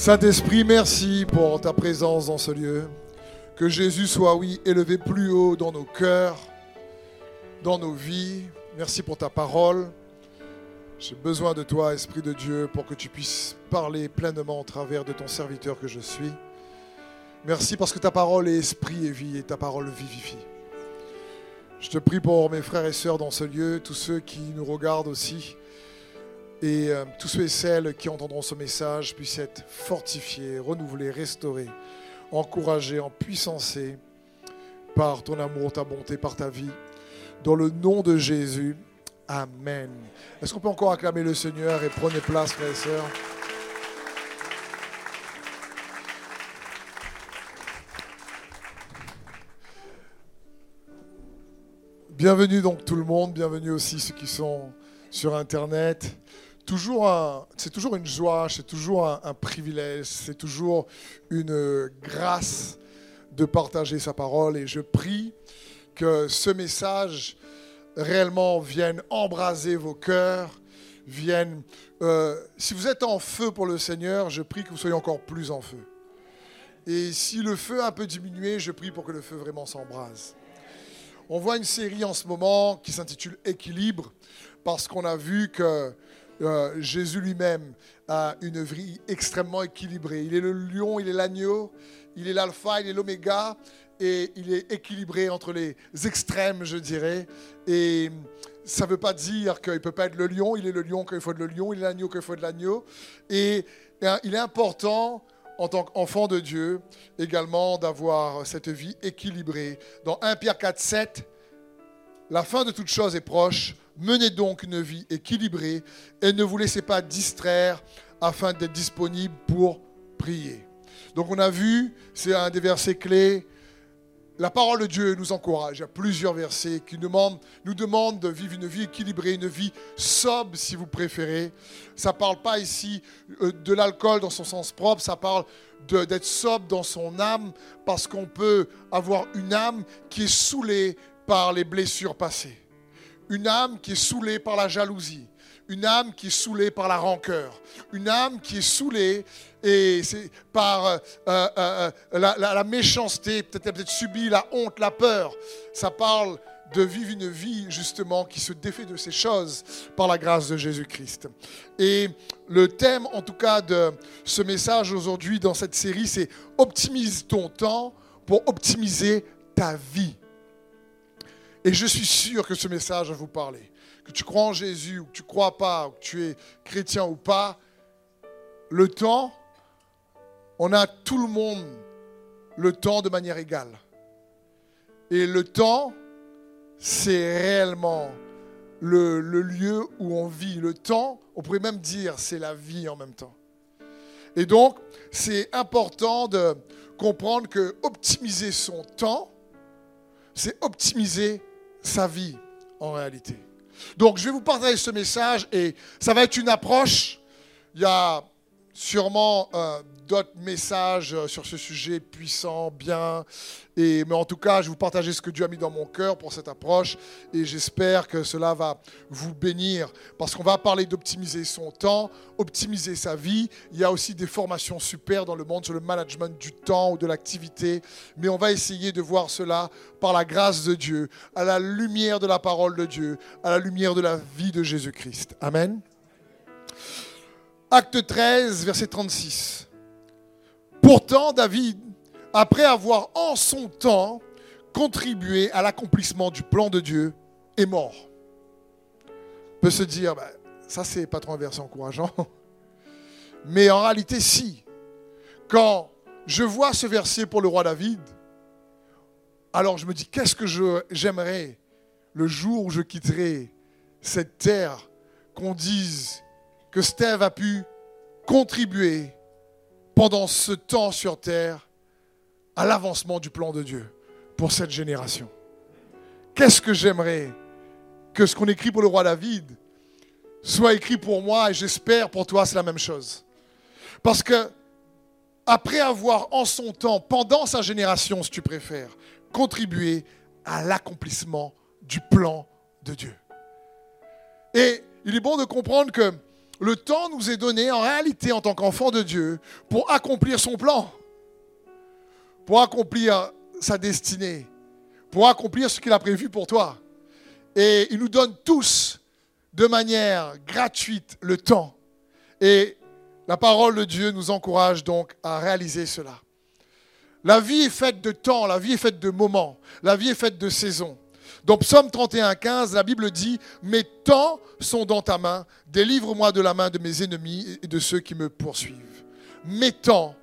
Saint-Esprit, merci pour ta présence dans ce lieu. Que Jésus soit, oui, élevé plus haut dans nos cœurs, dans nos vies. Merci pour ta parole. J'ai besoin de toi, Esprit de Dieu, pour que tu puisses parler pleinement au travers de ton serviteur que je suis. Merci parce que ta parole est esprit et vie et ta parole vivifie. Je te prie pour mes frères et sœurs dans ce lieu, tous ceux qui nous regardent aussi, et euh, tous ceux et celles qui entendront ce message puissent être fortifiés, renouvelés, restaurés, encouragés, empuissancés par ton amour, ta bonté, par ta vie. Dans le nom de Jésus, Amen. Est-ce qu'on peut encore acclamer le Seigneur et prenez place, frères et sœurs? Bienvenue donc tout le monde, bienvenue aussi ceux qui sont sur Internet. C'est toujours une joie, c'est toujours un, privilège, c'est toujours une grâce de partager sa parole et je prie que ce message réellement vienne embraser vos cœurs, euh, si vous êtes en feu pour le Seigneur, je prie que vous soyez encore plus en feu. Et si le feu a un peu diminué, je prie pour que le feu vraiment s'embrase. On voit une série en ce moment qui s'intitule Équilibre, parce qu'on a vu que euh, Jésus lui-même a une vie extrêmement équilibrée. Il est le lion, il est l'agneau, il est l'alpha, il est l'oméga, et il est équilibré entre les extrêmes, je dirais. Et ça ne veut pas dire qu'il ne peut pas être le lion, il est le lion quand il faut être le lion, il est l'agneau quand il faut être l'agneau. Et euh, il est important en tant qu'enfant de Dieu, également d'avoir cette vie équilibrée. Dans 1 Pierre 4, 7, la fin de toute chose est proche. Menez donc une vie équilibrée et ne vous laissez pas distraire afin d'être disponible pour prier. Donc on a vu, c'est un des versets clés, la parole de Dieu nous encourage. A plusieurs versets qui nous demandent, de vivre une vie équilibrée, une vie sobre si vous préférez. Ça ne parle pas ici euh, de l'alcool dans son sens propre, ça parle d'être sobre dans son âme parce qu'on peut avoir une âme qui est saoulée par les blessures passées. Une âme qui est saoulée par la jalousie. Une âme qui est saoulée par la rancœur. Une âme qui est saoulée et c'est par euh, euh, euh, la, méchanceté, peut-être peut-être subi la honte, la peur. Ça parle de vivre une vie justement qui se défait de ces choses par la grâce de Jésus-Christ. Et le thème en tout cas de ce message aujourd'hui dans cette série, c'est optimise ton temps pour optimiser ta vie. Et je suis sûr que ce message va vous parler. Que tu crois en Jésus ou que tu crois pas, ou que tu es chrétien ou pas, le temps, on a tout le monde le temps de manière égale. Et le temps, c'est réellement le, le lieu où on vit. Le temps, on pourrait même dire, c'est la vie en même temps. Et donc, c'est important de comprendre que optimiser son temps, c'est optimiser sa vie en réalité. Donc, je vais vous partager ce message et ça va être une approche. Il y a sûrement euh, d'autres messages euh, sur ce sujet puissant, bien. Et, mais en tout cas, je vous partager ce que Dieu a mis dans mon cœur pour cette approche et j'espère que cela va vous bénir parce qu'on va parler d'optimiser son temps, optimiser sa vie. Il y a aussi des formations super dans le monde sur le management du temps ou de l'activité, mais on va essayer de voir cela par la grâce de Dieu, à la lumière de la parole de Dieu, à la lumière de la vie de Jésus-Christ. Amen. Acte 13, verset 36. Pourtant, David, après avoir en son temps contribué à l'accomplissement du plan de Dieu, est mort. On peut se dire, ben, ça c'est pas trop un verset encourageant. Mais en réalité, si. Quand je vois ce verset pour le roi David, alors je me dis, qu'est-ce que j'aimerais le jour où je quitterai cette terre, qu'on dise que Steve a pu contribuer pendant ce temps sur terre à l'avancement du plan de Dieu pour cette génération. Qu'est-ce que j'aimerais que ce qu'on écrit pour le roi David soit écrit pour moi et j'espère pour toi c'est la même chose. Parce que après avoir en son temps, pendant sa génération si tu préfères, contribué à l'accomplissement du plan de Dieu. Et il est bon de comprendre que le temps nous est donné en réalité en tant qu'enfant de Dieu pour accomplir son plan, pour accomplir sa destinée, pour accomplir ce qu'il a prévu pour toi. Et il nous donne tous de manière gratuite le temps. Et la parole de Dieu nous encourage donc à réaliser cela. La vie est faite de temps, la vie est faite de moments, la vie est faite de saisons. Dans Psaume 31, 15, la Bible dit Mes temps sont dans ta main, délivre-moi de la main de mes ennemis et de ceux qui me poursuivent. Mes temps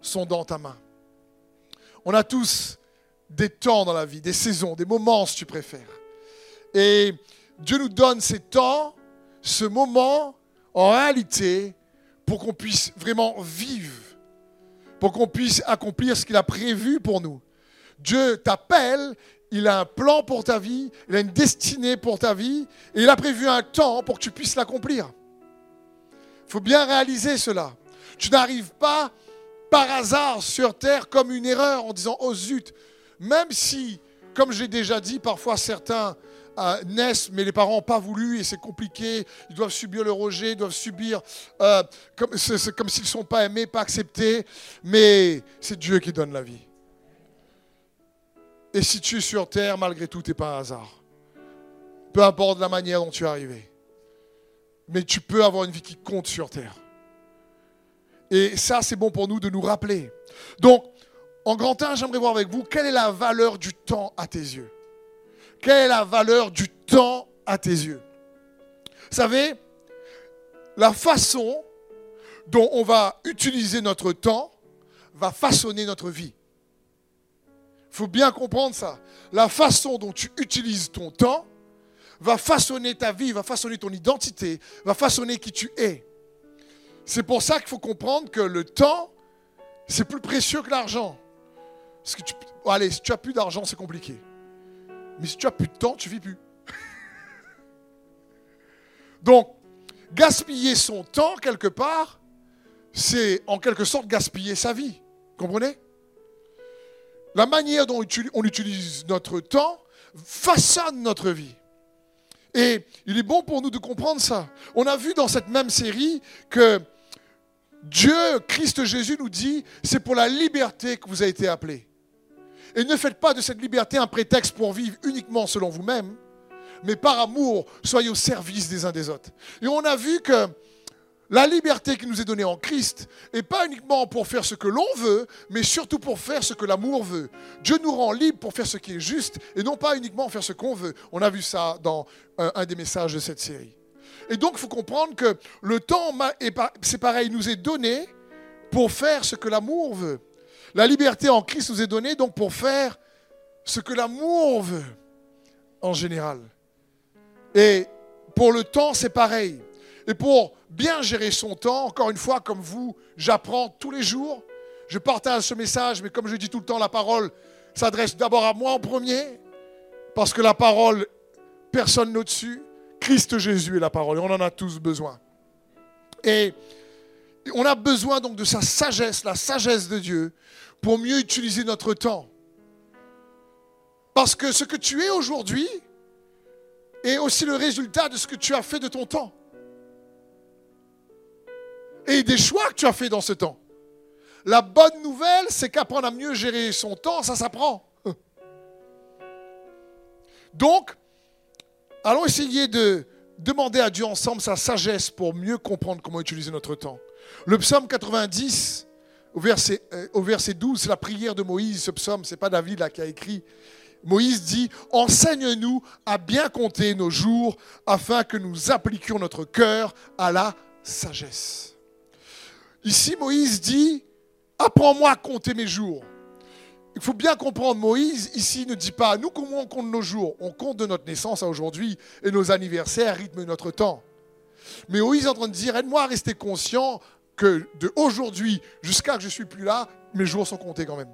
sont dans ta main. On a tous des temps dans la vie, des saisons, des moments si tu préfères. Et Dieu nous donne ces temps, ce moment, en réalité, pour qu'on puisse vraiment vivre, pour qu'on puisse accomplir ce qu'il a prévu pour nous. Dieu t'appelle, il a un plan pour ta vie, il a une destinée pour ta vie, et il a prévu un temps pour que tu puisses l'accomplir. Il faut bien réaliser cela. Tu n'arrives pas par hasard sur terre comme une erreur en disant oh zut, même si, comme j'ai déjà dit, parfois certains euh, naissent, mais les parents n'ont pas voulu et c'est compliqué. Ils doivent subir le rejet, ils doivent subir euh, comme, s'ils ne sont pas aimés, pas acceptés. Mais c'est Dieu qui donne la vie. Et si tu es sur terre, malgré tout, tu n'es pas un hasard. Peu importe la manière dont tu es arrivé. Mais tu peux avoir une vie qui compte sur terre. Et ça, c'est bon pour nous de nous rappeler. Donc, en grand 1, j'aimerais voir avec vous quelle est la valeur du temps à tes yeux? Quelle est la valeur du temps à tes yeux? Vous savez, la façon dont on va utiliser notre temps va façonner notre vie. Il faut bien comprendre ça. La façon dont tu utilises ton temps va façonner ta vie, va façonner ton identité, va façonner qui tu es. C'est pour ça qu'il faut comprendre que le temps, c'est plus précieux que l'argent. que tu, allez, si tu as plus d'argent, c'est compliqué. Mais si tu as plus de temps, tu vis plus. Donc, gaspiller son temps quelque part, c'est en quelque sorte gaspiller sa vie. Comprenez? La manière dont on utilise notre temps façonne notre vie. Et il est bon pour nous de comprendre ça. On a vu dans cette même série que Dieu, Christ Jésus nous dit, c'est pour la liberté que vous avez été appelés. Et ne faites pas de cette liberté un prétexte pour vivre uniquement selon vous-même, mais par amour, soyez au service des uns des autres. Et on a vu que la liberté qui nous est donnée en Christ n'est pas uniquement pour faire ce que l'on veut, mais surtout pour faire ce que l'amour veut. Dieu nous rend libres pour faire ce qui est juste et non pas uniquement faire ce qu'on veut. On a vu ça dans un des messages de cette série. Et donc, il faut comprendre que le temps, c'est pareil, nous est donné pour faire ce que l'amour veut. La liberté en Christ nous est donnée donc pour faire ce que l'amour veut, en général. Et pour le temps, c'est pareil. Et pour bien gérer son temps, encore une fois, comme vous, j'apprends tous les jours. Je partage ce message, mais comme je dis tout le temps, la parole s'adresse d'abord à moi en premier, parce que la parole, personne au-dessus. Christ Jésus est la parole, et on en a tous besoin. Et on a besoin donc de sa sagesse, la sagesse de Dieu, pour mieux utiliser notre temps. Parce que ce que tu es aujourd'hui est aussi le résultat de ce que tu as fait de ton temps. Et des choix que tu as fait dans ce temps. La bonne nouvelle, c'est qu'apprendre à mieux gérer son temps, ça s'apprend. Donc, allons essayer de demander à Dieu ensemble sa sagesse pour mieux comprendre comment utiliser notre temps. Le psaume 90, au verset, euh, au verset 12, c'est la prière de Moïse, ce psaume, ce n'est pas David là qui a écrit. Moïse dit, enseigne-nous à bien compter nos jours afin que nous appliquions notre cœur à la sagesse. Ici, Moïse dit, apprends-moi à compter mes jours. Il faut bien comprendre, Moïse ici ne dit pas, nous comment on compte nos jours? On compte de notre naissance à aujourd'hui et nos anniversaires rythment notre temps. Mais Moïse est en train de dire, aide-moi à rester conscient que de aujourd'hui jusqu'à que je suis plus là, mes jours sont comptés quand même.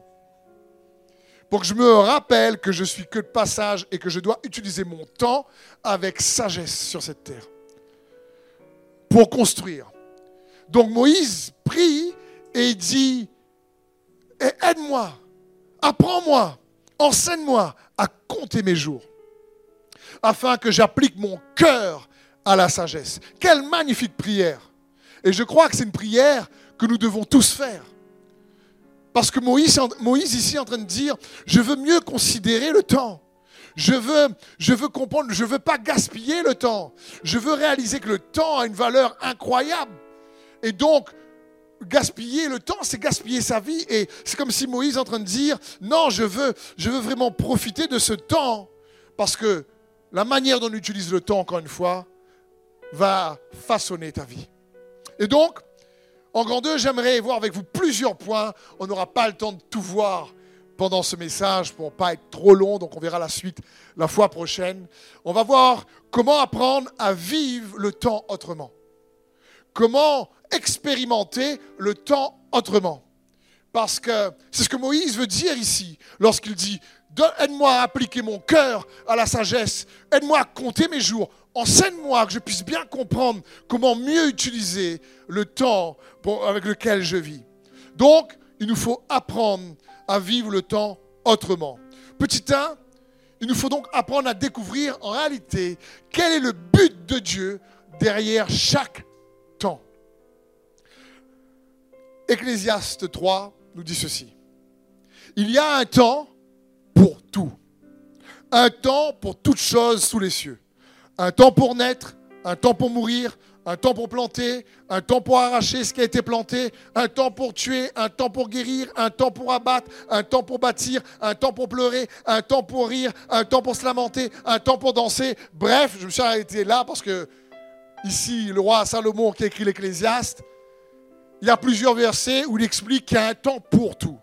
Pour que je me rappelle que je suis que de passage et que je dois utiliser mon temps avec sagesse sur cette terre. Pour construire. Donc Moïse prie et dit, aide-moi, apprends-moi, enseigne-moi à compter mes jours, afin que j'applique mon cœur à la sagesse. Quelle magnifique prière Et je crois que c'est une prière que nous devons tous faire. Parce que Moïse, ici est en train de dire, je veux mieux considérer le temps. Je veux comprendre, je ne veux pas gaspiller le temps. Je veux réaliser que le temps a une valeur incroyable. Et donc, gaspiller le temps, c'est gaspiller sa vie. Et c'est comme si Moïse est en train de dire, non, je veux, je veux vraiment profiter de ce temps. Parce que la manière dont on utilise le temps, encore une fois, va façonner ta vie. Et donc, en grandeur, j'aimerais voir avec vous plusieurs points. On n'aura pas le temps de tout voir pendant ce message pour ne pas être trop long, donc on verra la suite la fois prochaine. On va voir comment apprendre à vivre le temps autrement. Comment expérimenter le temps autrement. Parce que c'est ce que Moïse veut dire ici lorsqu'il dit Aide-moi à appliquer mon cœur à la sagesse, aide-moi à compter mes jours, enseigne-moi que je puisse bien comprendre comment mieux utiliser le temps avec lequel je vis. Donc, il nous faut apprendre à vivre le temps autrement. Petit 1, il nous faut donc apprendre à découvrir en réalité quel est le but de Dieu derrière chaque Ecclésiaste 3 nous dit ceci. Il y a un temps pour tout. Un temps pour toutes choses sous les cieux. Un temps pour naître, un temps pour mourir, un temps pour planter, un temps pour arracher ce qui a été planté, un temps pour tuer, un temps pour guérir, un temps pour abattre, un temps pour bâtir, un temps pour pleurer, un temps pour rire, un temps pour se lamenter, un temps pour danser. Bref, je me suis arrêté là parce que ici, le roi Salomon qui a écrit l'Ecclésiaste, il y a plusieurs versets où il explique qu'il y a un temps pour tout.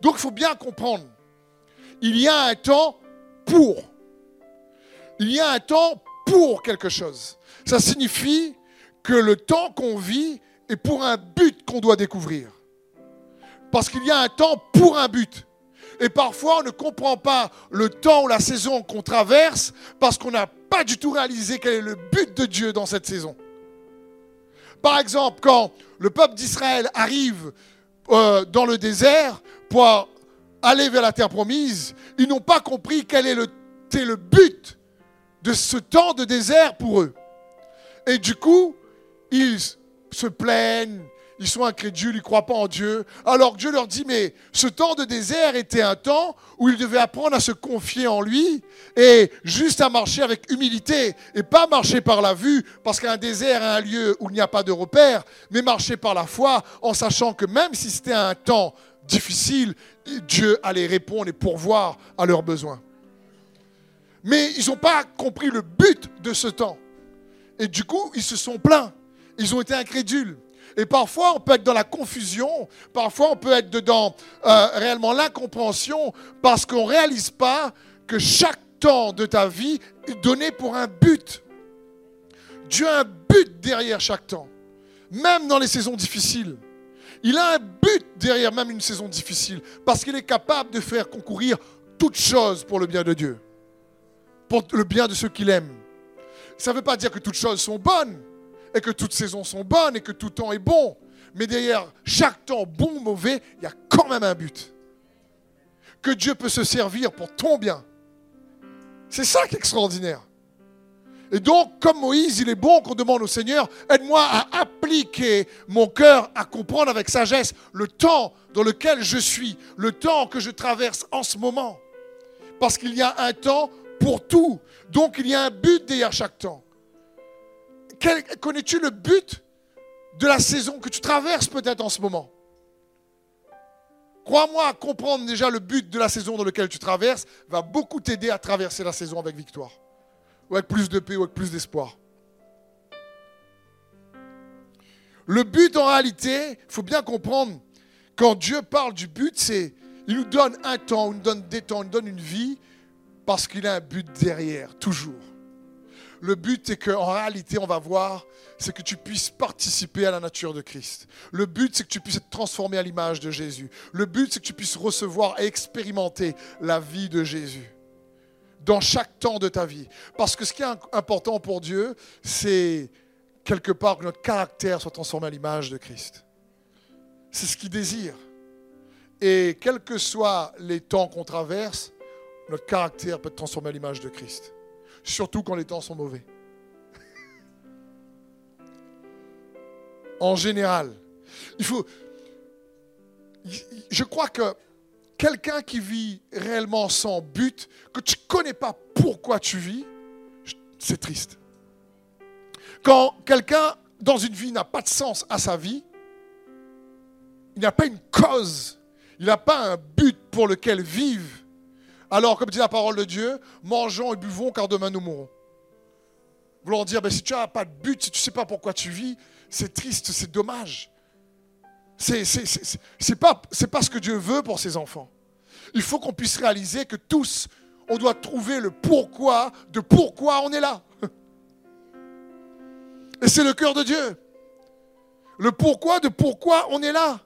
Donc il faut bien comprendre, il y a un temps pour. Il y a un temps pour quelque chose. Ça signifie que le temps qu'on vit est pour un but qu'on doit découvrir. Parce qu'il y a un temps pour un but. Et parfois, on ne comprend pas le temps ou la saison qu'on traverse parce qu'on n'a pas du tout réalisé quel est le but de Dieu dans cette saison. Par exemple, quand le peuple d'Israël arrive euh, dans le désert pour aller vers la terre promise, ils n'ont pas compris quel est le, le but de ce temps de désert pour eux. Et du coup, ils se plaignent, ils sont incrédules, ils ne croient pas en Dieu. Alors Dieu leur dit, mais ce temps de désert était un temps où ils devaient apprendre à se confier en lui et juste à marcher avec humilité et pas marcher par la vue, parce qu'un désert est un lieu où il n'y a pas de repère, mais marcher par la foi en sachant que même si c'était un temps difficile, Dieu allait répondre et pourvoir à leurs besoins. Mais ils n'ont pas compris le but de ce temps. Et du coup, ils se sont plaints. Ils ont été incrédules. Et parfois, on peut être dans la confusion, parfois, on peut être dedans euh, réellement l'incompréhension, parce qu'on ne réalise pas que chaque temps de ta vie est donné pour un but. Dieu a un but derrière chaque temps, même dans les saisons difficiles. Il a un but derrière même une saison difficile, parce qu'il est capable de faire concourir toutes choses pour le bien de Dieu, pour le bien de ceux qu'il aime. Ça ne veut pas dire que toutes choses sont bonnes, et que toutes saisons sont bonnes, et que tout temps est bon. Mais derrière chaque temps, bon ou mauvais, il y a quand même un but. Que Dieu peut se servir pour ton bien. C'est ça qui est extraordinaire. Et donc, comme Moïse, il est bon qu'on demande au Seigneur, aide-moi à appliquer mon cœur, à comprendre avec sagesse le temps dans lequel je suis, le temps que je traverse en ce moment. Parce qu'il y a un temps pour tout. Donc, il y a un but derrière chaque temps. Connais-tu le but de la saison que tu traverses peut-être en ce moment? Crois-moi, comprendre déjà le but de la saison dans laquelle tu traverses va beaucoup t'aider à traverser la saison avec victoire ou avec plus de paix, ou avec plus d'espoir. Le but, en réalité, il faut bien comprendre, quand Dieu parle du but, c'est il nous donne un temps, il nous donne des temps, il nous donne une vie, parce qu'il a un but derrière, toujours. Le but, c'est qu'en réalité, on va voir, c'est que tu puisses participer à la nature de Christ. Le but, c'est que tu puisses être transformé à l'image de Jésus. Le but, c'est que tu puisses recevoir et expérimenter la vie de Jésus dans chaque temps de ta vie. Parce que ce qui est important pour Dieu, c'est quelque part que notre caractère soit transformé à l'image de Christ. C'est ce qu'il désire. Et quels que soient les temps qu'on traverse, notre caractère peut être transformé à l'image de Christ. Surtout quand les temps sont mauvais. en général. Il faut. Je crois que quelqu'un qui vit réellement sans but, que tu ne connais pas pourquoi tu vis, c'est triste. Quand quelqu'un dans une vie n'a pas de sens à sa vie, il n'a pas une cause, il n'a pas un but pour lequel vivre. Alors, comme dit la parole de Dieu, mangeons et buvons car demain nous mourrons. Voulant dire, ben, si tu n'as pas de but, si tu ne sais pas pourquoi tu vis, c'est triste, c'est dommage. C'est n'est pas, pas ce que Dieu veut pour ses enfants. Il faut qu'on puisse réaliser que tous, on doit trouver le pourquoi de pourquoi on est là. Et c'est le cœur de Dieu. Le pourquoi de pourquoi on est là.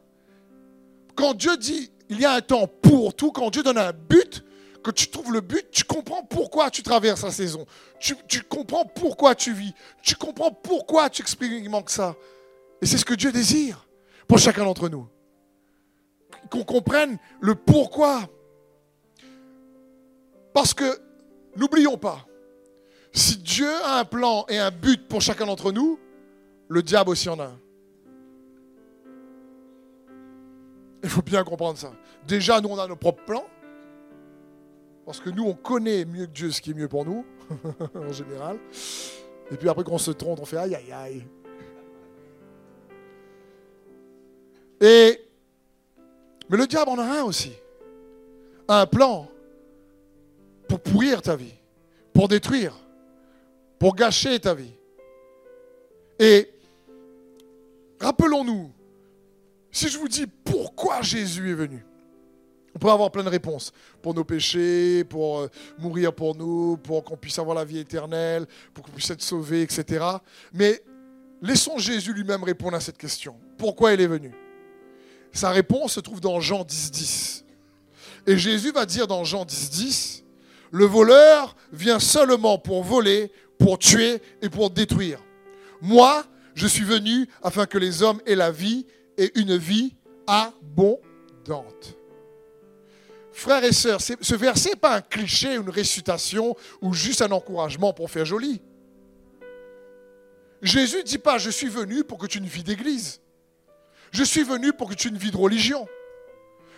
Quand Dieu dit il y a un temps pour tout, quand Dieu donne un but, que tu trouves le but, tu comprends pourquoi tu traverses la saison. Tu, comprends pourquoi tu vis. Tu comprends pourquoi tu expérimentes ça. Et c'est ce que Dieu désire pour chacun d'entre nous. Qu'on comprenne le pourquoi. Parce que, n'oublions pas, si Dieu a un plan et un but pour chacun d'entre nous, le diable aussi en a un. Il faut bien comprendre ça. Déjà, nous, on a nos propres plans. Parce que nous, on connaît mieux que Dieu ce qui est mieux pour nous, en général. Et puis après qu'on se trompe, on fait aïe, aïe, aïe. Et, mais le diable en a un aussi. Un plan pour pourrir ta vie, pour détruire, pour gâcher ta vie. Et rappelons-nous, si je vous dis pourquoi Jésus est venu, on peut avoir plein de réponses. Pour nos péchés, pour euh, mourir pour nous, pour qu'on puisse avoir la vie éternelle, pour qu'on puisse être sauvé, etc. Mais laissons Jésus lui-même répondre à cette question. Pourquoi il est venu? Sa réponse se trouve dans Jean 10, 10. Et Jésus va dire dans Jean 10, 10, le voleur vient seulement pour voler, pour tuer et pour détruire. Moi, je suis venu afin que les hommes aient la vie et une vie abondante. Frères et sœurs, ce verset n'est pas un cliché, une récitation ou juste un encouragement pour faire joli. Jésus ne dit pas je suis venu pour que tu ne vis d'église. Je suis venu pour que tu ne vis de religion.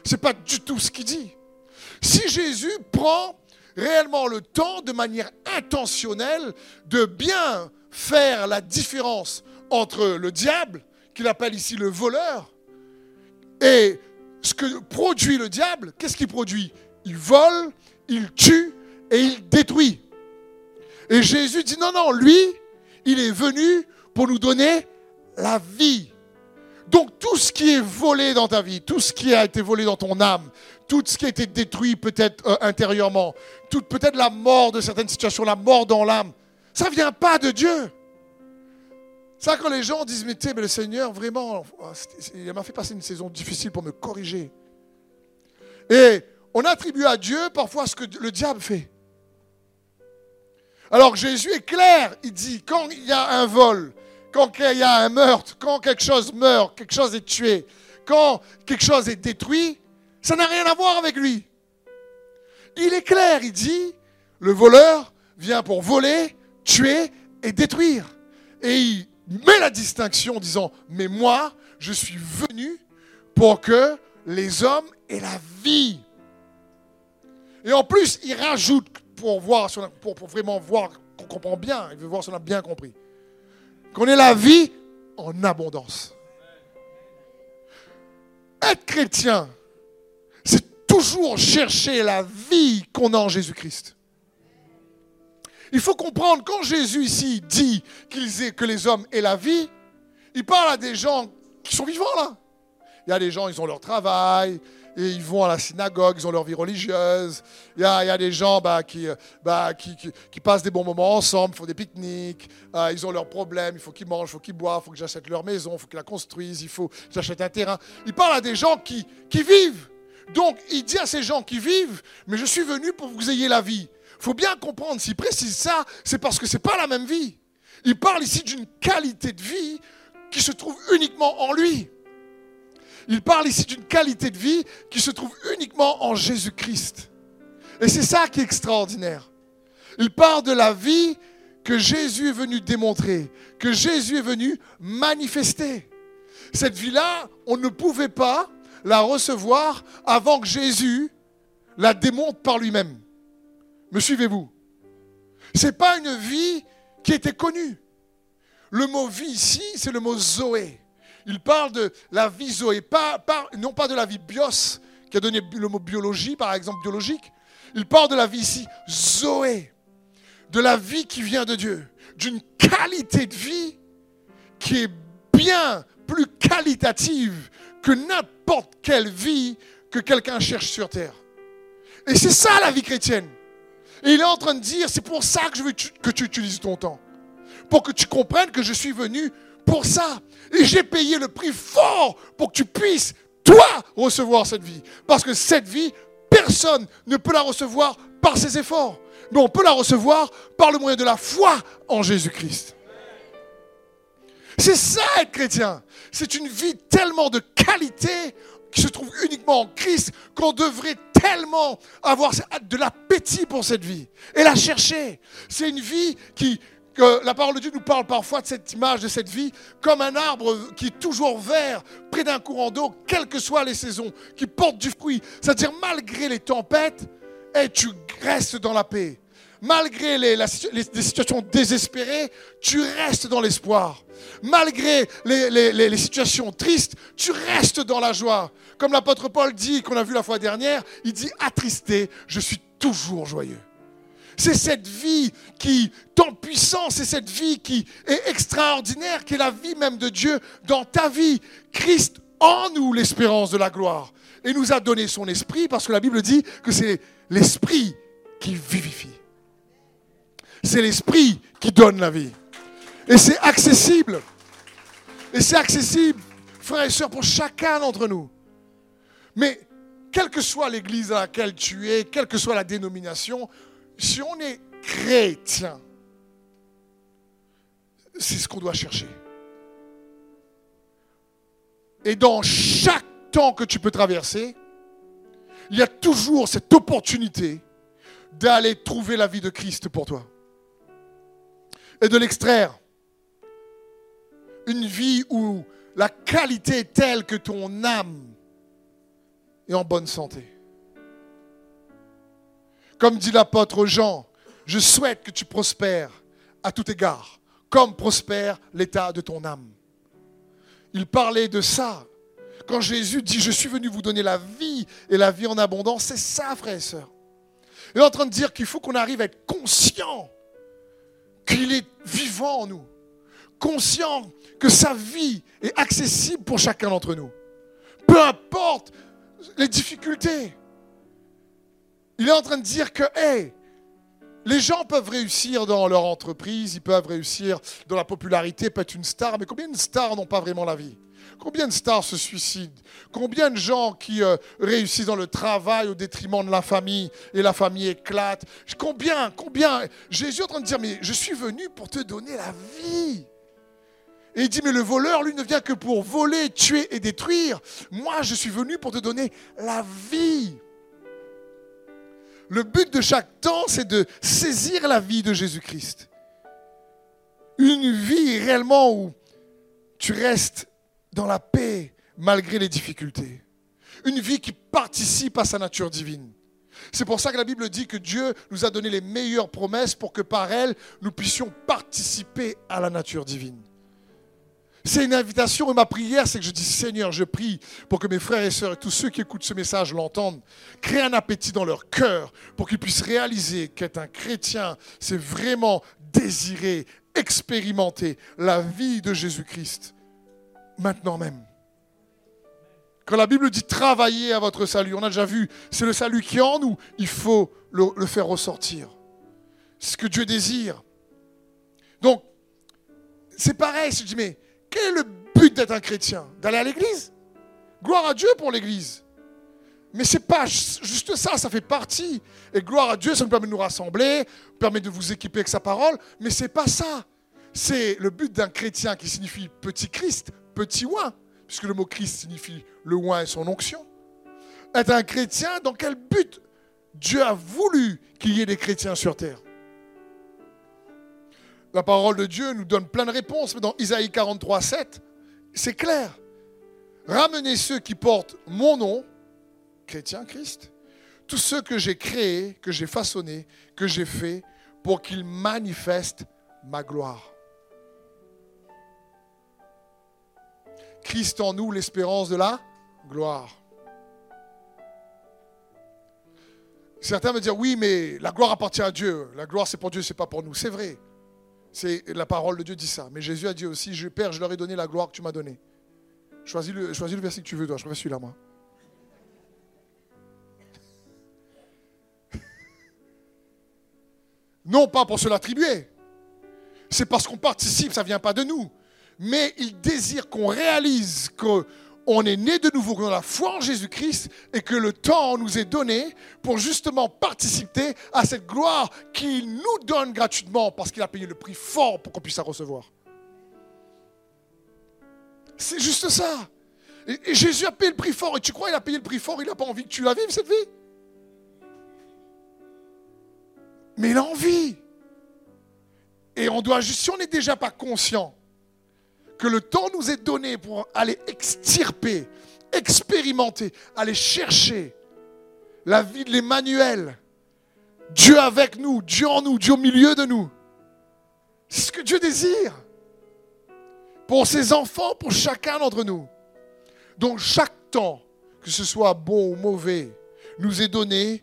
Ce n'est pas du tout ce qu'il dit. Si Jésus prend réellement le temps, de manière intentionnelle, de bien faire la différence entre le diable, qu'il appelle ici le voleur, et ce que produit le diable, qu'est-ce qu'il produit? Il vole, il tue et il détruit. Et Jésus dit non, non, lui, il est venu pour nous donner la vie. Donc tout ce qui est volé dans ta vie, tout ce qui a été volé dans ton âme, tout ce qui a été détruit peut-être euh, intérieurement, tout peut-être la mort de certaines situations, la mort dans l'âme, ça ne vient pas de Dieu. Ça, quand les gens disent, mais, mais le Seigneur, vraiment, il m'a fait passer une saison difficile pour me corriger. Et on attribue à Dieu parfois ce que le diable fait. Alors Jésus est clair, il dit, quand il y a un vol, quand il y a un meurtre, quand quelque chose meurt, quelque chose est tué, quand quelque chose est détruit, ça n'a rien à voir avec lui. Il est clair, il dit, le voleur vient pour voler, tuer et détruire. Et il met la distinction en disant, mais moi, je suis venu pour que les hommes aient la vie. Et en plus, il rajoute, pour, voir, pour, pour vraiment voir qu'on comprend bien, il veut voir si on a bien compris, qu'on ait la vie en abondance. Être chrétien, c'est toujours chercher la vie qu'on a en Jésus-Christ. Il faut comprendre, quand Jésus ici dit que les hommes aient la vie, il parle à des gens qui sont vivants là. Il y a des gens, ils ont leur travail, et ils vont à la synagogue, ils ont leur vie religieuse. Il y a, des gens bah, bah, qui, qui, passent des bons moments ensemble, font des pique-niques, euh, ils ont leurs problèmes, il faut qu'ils mangent, il faut qu'ils boivent, il faut que j'achète leur maison, il faut qu'ils la construisent, il faut que j'achète un terrain. Il parle à des gens qui, qui vivent. Donc il dit à ces gens qui vivent, mais je suis venu pour que vous ayez la vie. Il faut bien comprendre, s'il précise ça, c'est parce que ce n'est pas la même vie. Il parle ici d'une qualité de vie qui se trouve uniquement en lui. Il parle ici d'une qualité de vie qui se trouve uniquement en Jésus-Christ. Et c'est ça qui est extraordinaire. Il parle de la vie que Jésus est venu démontrer, que Jésus est venu manifester. Cette vie-là, on ne pouvait pas la recevoir avant que Jésus la démonte par lui-même. Me suivez-vous? Ce n'est pas une vie qui était connue. Le mot vie ici, c'est le mot Zoé. Il parle de la vie Zoé, pas, non pas de la vie bios, qui a donné le mot biologie, par exemple biologique. Il parle de la vie ici Zoé, de la vie qui vient de Dieu, d'une qualité de vie qui est bien plus qualitative que n'importe quelle vie que quelqu'un cherche sur terre. Et c'est ça la vie chrétienne. Et il est en train de dire, c'est pour ça que je veux que tu utilises ton temps. Pour que tu comprennes que je suis venu pour ça. Et j'ai payé le prix fort pour que tu puisses, toi, recevoir cette vie. Parce que cette vie, personne ne peut la recevoir par ses efforts. Mais on peut la recevoir par le moyen de la foi en Jésus-Christ. C'est ça être chrétien. C'est une vie tellement de qualité qui se trouve uniquement en Christ qu'on devrait tellement avoir de l'appétit pour cette vie et la chercher. C'est une vie qui, la parole de Dieu nous parle parfois de cette image, de cette vie, comme un arbre qui est toujours vert, près d'un courant d'eau, quelles que soient les saisons, qui porte du fruit. C'est-à-dire, malgré les tempêtes, et tu restes dans la paix. Malgré les, situations désespérées, tu restes dans l'espoir. Malgré les, situations tristes, tu restes dans la joie. Comme l'apôtre Paul dit, qu'on a vu la fois dernière, il dit attristé, je suis toujours joyeux. C'est cette vie qui en puissance, c'est cette vie qui est extraordinaire, qui est la vie même de Dieu dans ta vie. Christ en nous l'espérance de la gloire. Et nous a donné son esprit parce que la Bible dit que c'est l'esprit qui vivifie. C'est l'esprit qui donne la vie. Et c'est accessible. Et c'est accessible, frères et sœurs, pour chacun d'entre nous. Mais quelle que soit l'église à laquelle tu es, quelle que soit la dénomination, si on est chrétien, c'est ce qu'on doit chercher. Et dans chaque temps que tu peux traverser, il y a toujours cette opportunité d'aller trouver la vie de Christ pour toi et de l'extraire. Une vie où la qualité est telle que ton âme est en bonne santé. Comme dit l'apôtre Jean, je souhaite que tu prospères à tout égard, comme prospère l'état de ton âme. Il parlait de ça. Quand Jésus dit, je suis venu vous donner la vie et la vie en abondance, c'est ça, frères et sœurs. Il est en train de dire qu'il faut qu'on arrive à être conscient qu'il est vivant en nous, conscient que sa vie est accessible pour chacun d'entre nous. Peu importe les difficultés. Il est en train de dire que, les gens peuvent réussir dans leur entreprise, ils peuvent réussir dans la popularité, peut être une star, mais combien de stars n'ont pas vraiment la vie? Combien de stars se suicident? Combien de gens qui euh, réussissent dans le travail au détriment de la famille et la famille éclate? Combien Combien? Jésus est en train de dire, mais je suis venu pour te donner la vie. Et il dit, mais le voleur, lui, ne vient que pour voler, tuer et détruire. Moi, je suis venu pour te donner la vie. Le but de chaque temps, c'est de saisir la vie de Jésus-Christ. Une vie réellement où tu restes dans la paix malgré les difficultés. Une vie qui participe à sa nature divine. C'est pour ça que la Bible dit que Dieu nous a donné les meilleures promesses pour que par elles, nous puissions participer à la nature divine. C'est une invitation et ma prière, c'est que je dis Seigneur, je prie pour que mes frères et sœurs et tous ceux qui écoutent ce message l'entendent, créent un appétit dans leur cœur pour qu'ils puissent réaliser qu'être un chrétien, c'est vraiment désirer, expérimenter la vie de Jésus-Christ maintenant même. Quand la Bible dit travailler à votre salut, on a déjà vu, c'est le salut qui est en nous, il faut le, faire ressortir. C'est ce que Dieu désire. Donc, c'est pareil, je dis, mais quel est le but d'être un chrétien? D'aller à l'église? Gloire à Dieu pour l'église. Mais c'est pas juste ça, ça fait partie. Et gloire à Dieu, ça nous permet de nous rassembler, permet de vous équiper avec sa parole, mais c'est pas ça. C'est le but d'un chrétien qui signifie petit Christ, petit oin, puisque le mot Christ signifie le oin et son onction. Être un chrétien, dans quel but Dieu a voulu qu'il y ait des chrétiens sur terre La parole de Dieu nous donne plein de réponses, mais dans Isaïe 43, 7, c'est clair. ramener ceux qui portent mon nom, chrétien Christ, tous ceux que j'ai créés, que j'ai façonnés, que j'ai faits, pour qu'ils manifestent ma gloire. Christ en nous, l'espérance de la gloire. Certains me disent oui, mais la gloire appartient à Dieu. La gloire, c'est pour Dieu, c'est pas pour nous. C'est vrai. C'est la parole de Dieu dit ça. Mais Jésus a dit aussi, je, Père, je leur ai donné la gloire que tu m'as donnée. Choisis le, choisis le verset que tu veux, toi. Je préfère celui-là, moi. Non pas pour se l'attribuer. C'est parce qu'on participe, ça ne vient pas de nous. Mais il désire qu'on réalise que on est né de nouveau dans la foi en Jésus-Christ et que le temps nous est donné pour justement participer à cette gloire qu'il nous donne gratuitement parce qu'il a payé le prix fort pour qu'on puisse la recevoir. C'est juste ça. Et, Jésus a payé le prix fort. Et tu crois qu'il a payé le prix fort, il n'a pas envie que tu la vives, cette vie? Mais il a envie. Et on doit juste, si on n'est déjà pas conscient que le temps nous est donné pour aller extirper, expérimenter, aller chercher la vie de l'Emmanuel. Dieu avec nous, Dieu en nous, Dieu au milieu de nous. C'est ce que Dieu désire. Pour ses enfants, pour chacun d'entre nous. Donc chaque temps, que ce soit bon ou mauvais, nous est donné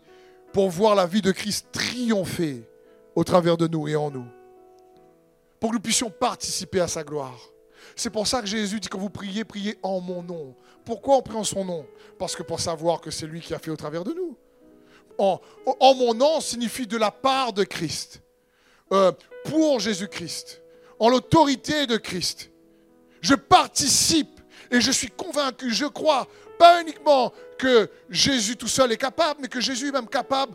pour voir la vie de Christ triompher au travers de nous et en nous. Pour que nous puissions participer à sa gloire. C'est pour ça que Jésus dit quand vous priez, priez en mon nom. Pourquoi on prie en son nom? Parce que pour savoir que c'est lui qui a fait au travers de nous. En, mon nom signifie de la part de Christ, euh, pour Jésus-Christ, en l'autorité de Christ. Je participe et je suis convaincu, je crois, pas uniquement que Jésus tout seul est capable, mais que Jésus est même capable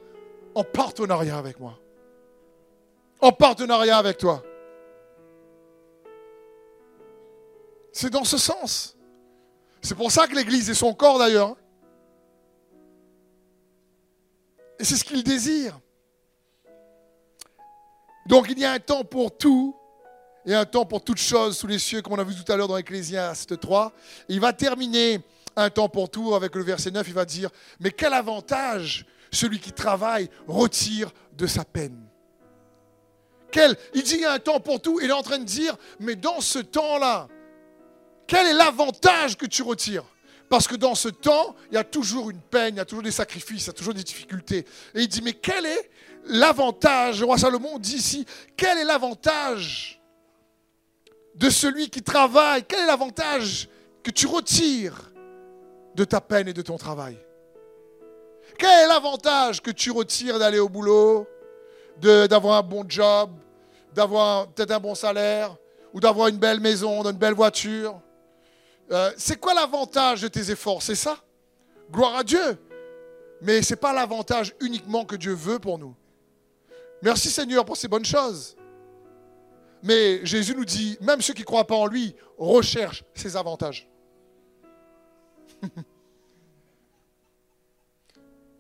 en partenariat avec moi. En partenariat avec toi. C'est dans ce sens. C'est pour ça que l'Église est son corps d'ailleurs. Et c'est ce qu'il désire. Donc il y a un temps pour tout et un temps pour toutes choses sous les cieux, comme on a vu tout à l'heure dans Ecclésiaste 3. il va terminer un temps pour tout avec le verset 9. Il va dire, mais quel avantage celui qui travaille retire de sa peine. Quel, il dit il y a un temps pour tout. Il est en train de dire, mais dans ce temps-là, quel est l'avantage que tu retires? Parce que dans ce temps, il y a toujours une peine, il y a toujours des sacrifices, il y a toujours des difficultés. Et il dit, mais quel est l'avantage? Le roi Salomon dit ici, quel est l'avantage de celui qui travaille? Quel est l'avantage que tu retires de ta peine et de ton travail? Quel est l'avantage que tu retires d'aller au boulot, d'avoir un bon job, d'avoir peut-être un bon salaire, ou d'avoir une belle maison, une belle voiture? Euh, c'est quoi l'avantage de tes efforts? C'est ça? Gloire à Dieu. Mais ce n'est pas l'avantage uniquement que Dieu veut pour nous. Merci Seigneur pour ces bonnes choses. Mais Jésus nous dit, même ceux qui ne croient pas en lui recherchent ses avantages.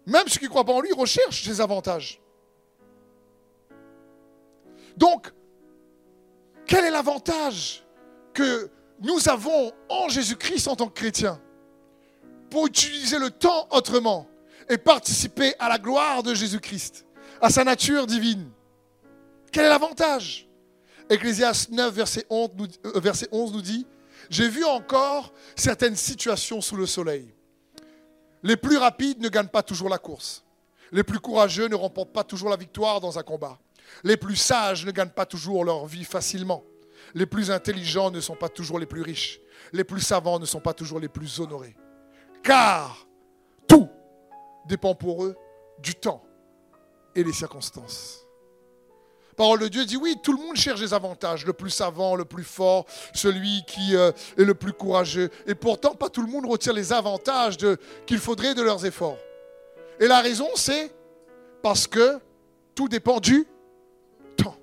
même ceux qui ne croient pas en lui recherchent ses avantages. Donc, quel est l'avantage que nous avons en Jésus-Christ en tant que chrétiens pour utiliser le temps autrement et participer à la gloire de Jésus-Christ, à sa nature divine. Quel est l'avantage? Ecclésias 9, verset 11, nous, euh, verset 11 nous dit, J'ai vu encore certaines situations sous le soleil. Les plus rapides ne gagnent pas toujours la course. Les plus courageux ne remportent pas toujours la victoire dans un combat. Les plus sages ne gagnent pas toujours leur vie facilement. Les plus intelligents ne sont pas toujours les plus riches. Les plus savants ne sont pas toujours les plus honorés. Car tout dépend pour eux du temps et des circonstances. Parole de Dieu dit oui, tout le monde cherche des avantages, le plus savant, le plus fort, celui qui euh, est le plus courageux. Et pourtant, pas tout le monde retire les avantages qu'il faudrait de leurs efforts. Et la raison, c'est parce que tout dépend du temps,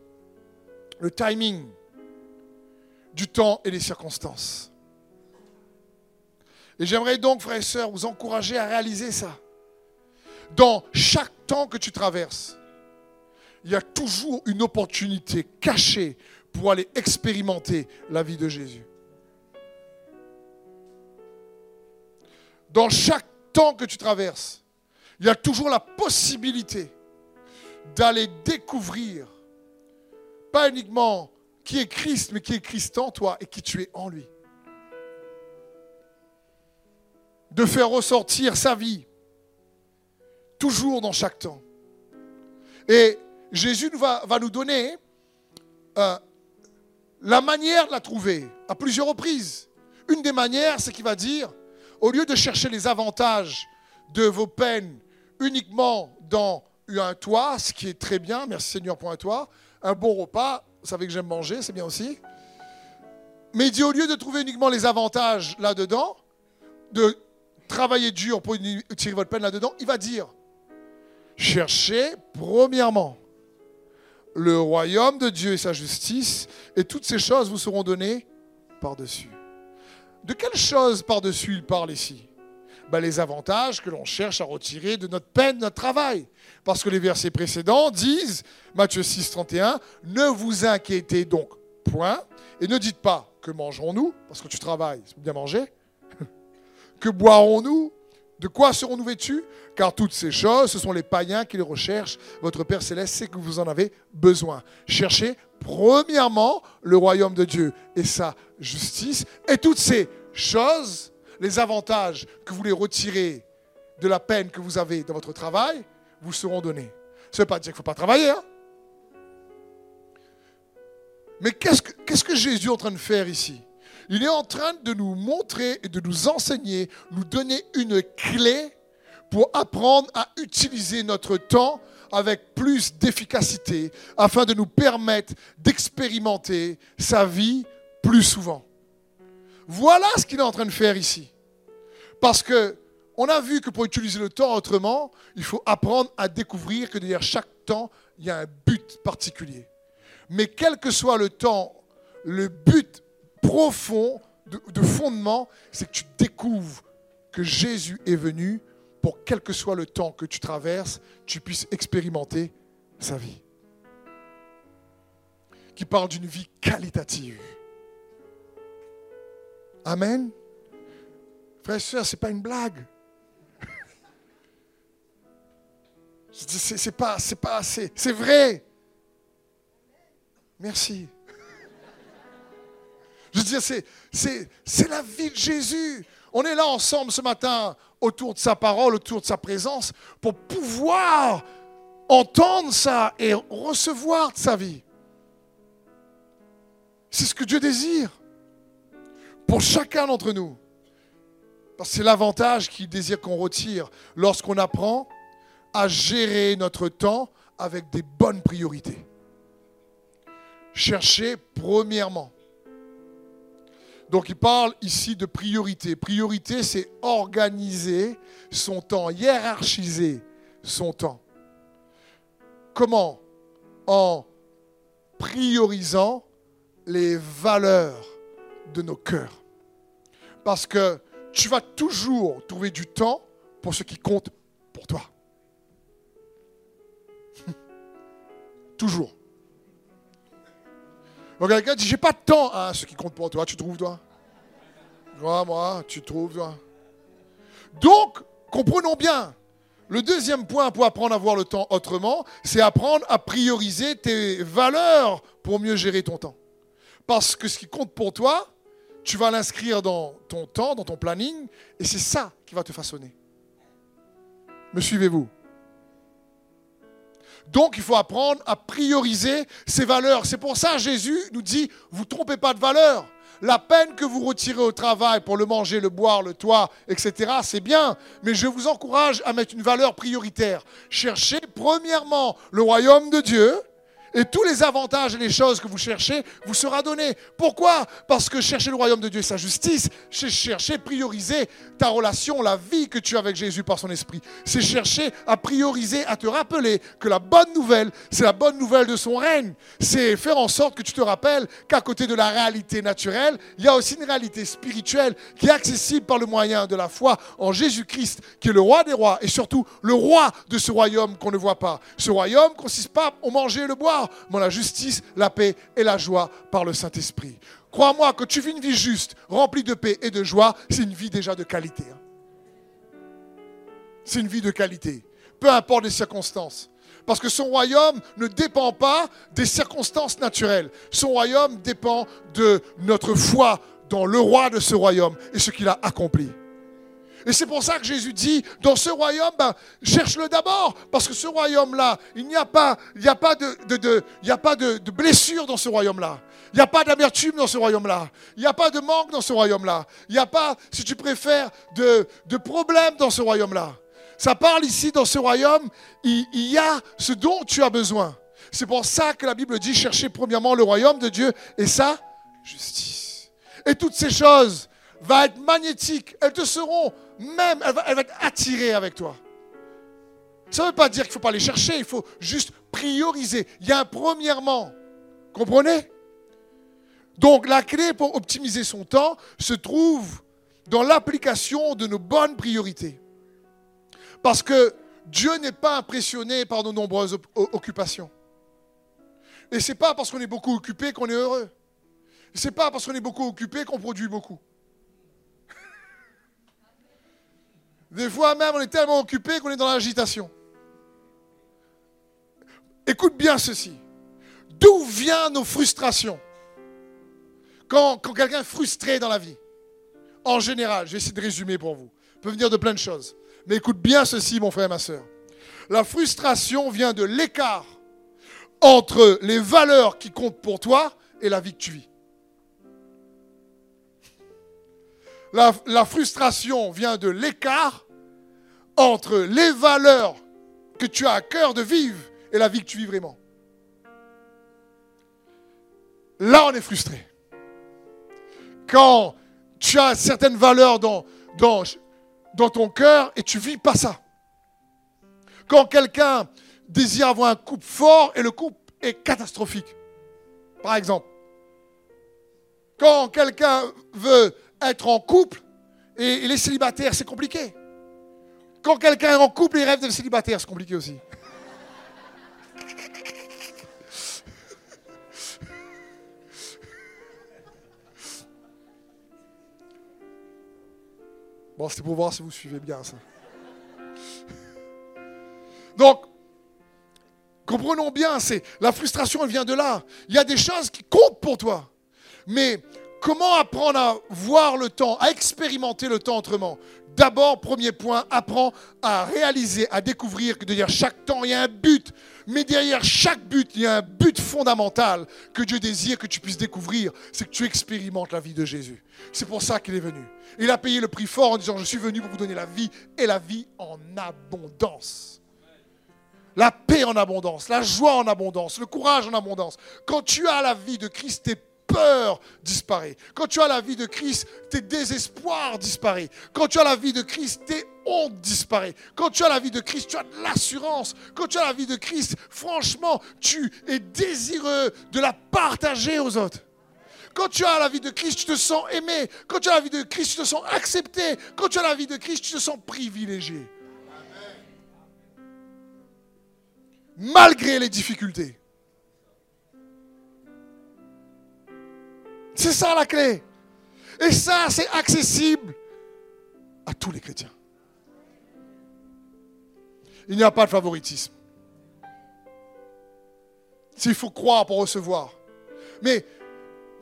le timing du temps et des circonstances. Et j'aimerais donc, frères et sœurs, vous encourager à réaliser ça. Dans chaque temps que tu traverses, il y a toujours une opportunité cachée pour aller expérimenter la vie de Jésus. dans chaque temps que tu traverses, il y a toujours la possibilité d'aller découvrir, pas uniquement qui est Christ, mais qui est Christ en toi et qui tu es en lui. De faire ressortir sa vie, toujours dans chaque temps. Et Jésus va, nous donner euh, la manière de la trouver à plusieurs reprises. Une des manières, c'est qu'il va dire, au lieu de chercher les avantages de vos peines uniquement dans un toit, ce qui est très bien, merci Seigneur pour un toit, un bon repas, vous savez que j'aime manger, c'est bien aussi. Mais il dit, au lieu de trouver uniquement les avantages là-dedans, de travailler dur pour tirer votre peine là-dedans, il va dire, cherchez premièrement le royaume de Dieu et sa justice, et toutes ces choses vous seront données par-dessus. De quelles choses par-dessus il parle ici? Ben, Les avantages que l'on cherche à retirer de notre peine, de notre travail. Parce que les versets précédents disent, Matthieu 6, 31, ne vous inquiétez donc point, et ne dites pas que mangerons-nous, parce que tu travailles, c'est bien manger, que boirons-nous, de quoi serons-nous vêtus? Car toutes ces choses, ce sont les païens qui les recherchent. Votre Père céleste sait que vous en avez besoin. Cherchez premièrement le royaume de Dieu et sa justice. Et toutes ces choses, les avantages que vous voulez retirer de la peine que vous avez dans votre travail, vous seront donnés. Ça ne veut pas dire qu'il ne faut pas travailler. Hein Mais qu'est-ce que, qu'est-ce que Jésus est en train de faire ici? Il est en train de nous montrer et de nous enseigner, nous donner une clé pour apprendre à utiliser notre temps avec plus d'efficacité afin de nous permettre d'expérimenter sa vie plus souvent. Voilà ce qu'il est en train de faire ici. Parce que on a vu que pour utiliser le temps autrement, il faut apprendre à découvrir que derrière chaque temps, il y a un but particulier. Mais quel que soit le temps, le but profond de, fondement, c'est que tu découvres que Jésus est venu pour quel que soit le temps que tu traverses, tu puisses expérimenter sa vie. Qui parle d'une vie qualitative. Amen. Frère et soeur, ce n'est pas une blague. C'est pas, c'est pas assez. C'est vrai. Merci. Je veux dire, c'est la vie de Jésus. On est là ensemble ce matin autour de sa parole, autour de sa présence, pour pouvoir entendre ça et recevoir de sa vie. C'est ce que Dieu désire pour chacun d'entre nous. Parce c'est l'avantage qu'il désire qu'on retire lorsqu'on apprend à gérer notre temps avec des bonnes priorités. Chercher premièrement donc il parle ici de priorité. Priorité, c'est organiser son temps, hiérarchiser son temps. Comment? En priorisant les valeurs de nos cœurs. Parce que tu vas toujours trouver du temps pour ce qui compte pour toi. Toujours. Donc quelqu'un dit, j'ai pas de temps à ce qui compte pour toi. Tu trouves, toi? Moi, moi, tu trouves, toi Donc, comprenons bien. Le deuxième point pour apprendre à voir le temps autrement, c'est apprendre à prioriser tes valeurs pour mieux gérer ton temps. Parce que ce qui compte pour toi, tu vas l'inscrire dans ton temps, dans ton planning, et c'est ça qui va te façonner. Me suivez-vous? Donc il faut apprendre à prioriser ses valeurs. C'est pour ça Jésus nous dit, vous trompez pas de valeur. La peine que vous retirez au travail pour le manger, le boire, le toit, etc., c'est bien. Mais je vous encourage à mettre une valeur prioritaire. Cherchez premièrement le royaume de Dieu et tous les avantages et les choses que vous cherchez vous sera donné. Pourquoi? Parce que chercher le royaume de Dieu et sa justice, c'est chercher, prioriser ta relation, la vie que tu as avec Jésus par son esprit. C'est chercher à prioriser, à te rappeler que la bonne nouvelle, c'est la bonne nouvelle de son règne. C'est faire en sorte que tu te rappelles qu'à côté de la réalité naturelle, il y a aussi une réalité spirituelle qui est accessible par le moyen de la foi en Jésus-Christ, qui est le roi des rois et surtout le roi de ce royaume qu'on ne voit pas. Ce royaume consiste pas au manger et le boire mais la justice, la paix et la joie par le Saint-Esprit. Crois-moi que tu vis une vie juste, remplie de paix et de joie, c'est une vie déjà de qualité. Hein. c'est une vie de qualité, peu importe les circonstances. Parce que son royaume ne dépend pas des circonstances naturelles. Son royaume dépend de notre foi dans le roi de ce royaume et ce qu'il a accompli. Et c'est pour ça que Jésus dit, dans ce royaume, ben, cherche-le d'abord, parce que ce royaume-là, il n'y a pas, il n'y a pas, de, il a pas de, blessure dans ce royaume-là. Il n'y a pas d'amertume dans ce royaume-là. Il n'y a pas de manque dans ce royaume-là. Il n'y a pas, si tu préfères, de, problème dans ce royaume-là. Ça parle ici, dans ce royaume, il, il y a ce dont tu as besoin. C'est pour ça que la Bible dit, cherchez premièrement le royaume de Dieu et sa justice. Et toutes ces choses vont être magnétiques. Elles te seront même, elle va, être attirée avec toi. Ça ne veut pas dire qu'il ne faut pas les chercher, il faut juste prioriser. Il y a un premièrement. Comprenez? Donc la clé pour optimiser son temps se trouve dans l'application de nos bonnes priorités. Parce que Dieu n'est pas impressionné par nos nombreuses occupations. Et ce n'est pas parce qu'on est beaucoup occupé qu'on est heureux. Ce n'est pas parce qu'on est beaucoup occupé qu'on produit beaucoup. Des fois même, on est tellement occupé qu'on est dans l'agitation. Écoute bien ceci. D'où viennent nos frustrations Quand, quelqu'un est frustré dans la vie, en général, je vais essayer de résumer pour vous. Ça peut venir de plein de choses. Mais écoute bien ceci, mon frère et ma soeur. La frustration vient de l'écart entre les valeurs qui comptent pour toi et la vie que tu vis. La, frustration vient de l'écart entre les valeurs que tu as à cœur de vivre et la vie que tu vis vraiment. Là, on est frustré. Quand tu as certaines valeurs dans, ton cœur et tu vis pas ça. Quand quelqu'un désire avoir un couple fort et le couple est catastrophique, par exemple. Quand quelqu'un veut être en couple et il est célibataire, c'est compliqué. Quand quelqu'un est en couple et rêve de célibataire, c'est compliqué aussi. Bon, c'était pour voir si vous suivez bien ça. Donc, comprenons bien, c'est la frustration, elle vient de là. Il y a des choses qui comptent pour toi. Mais comment apprendre à voir le temps, à expérimenter le temps autrement? D'abord, premier point, apprends à réaliser, à découvrir que derrière chaque temps, il y a un but. Mais derrière chaque but, il y a un but fondamental que Dieu désire que tu puisses découvrir. C'est que tu expérimentes la vie de Jésus. C'est pour ça qu'il est venu. Il a payé le prix fort en disant, je suis venu pour vous donner la vie et la vie en abondance. La paix en abondance, la joie en abondance, le courage en abondance. Quand tu as la vie de Christ, peur disparaît. Quand tu as la vie de Christ, tes désespoirs disparaissent. Quand tu as la vie de Christ, tes hontes disparaissent. Quand tu as la vie de Christ, tu as de l'assurance. Quand tu as la vie de Christ, franchement, tu es désireux de la partager aux autres. Quand tu as la vie de Christ, tu te sens aimé. Quand tu as la vie de Christ, tu te sens accepté. Quand tu as la vie de Christ, tu te sens privilégié. Malgré les difficultés. C'est ça la clé. Et ça, c'est accessible à tous les chrétiens. Il n'y a pas de favoritisme. S'il faut croire pour recevoir. Mais,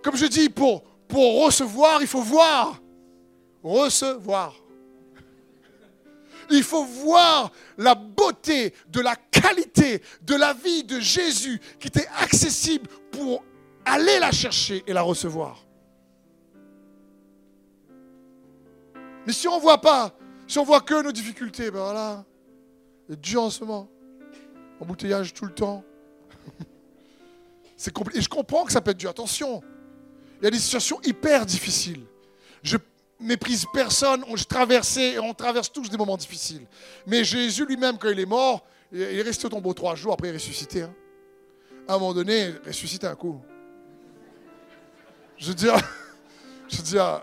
comme je dis, pour, recevoir, il faut voir. Recevoir. Il faut voir la beauté de la qualité de la vie de Jésus qui était accessible pour Allez la chercher et la recevoir. Mais si on ne voit pas, si on voit que nos difficultés, ben voilà, c'est dur en ce moment. Embouteillage tout le temps. C'est compliqué. Et je comprends que ça peut être dur. Attention, il y a des situations hyper difficiles. Je méprise personne. On, traversé, on traverse tous des moments difficiles. Mais Jésus lui-même, quand il est mort, il est resté au tombeau trois jours, après il est ressuscité. Hein. À un moment donné, il ressuscite un coup. Je veux dire, je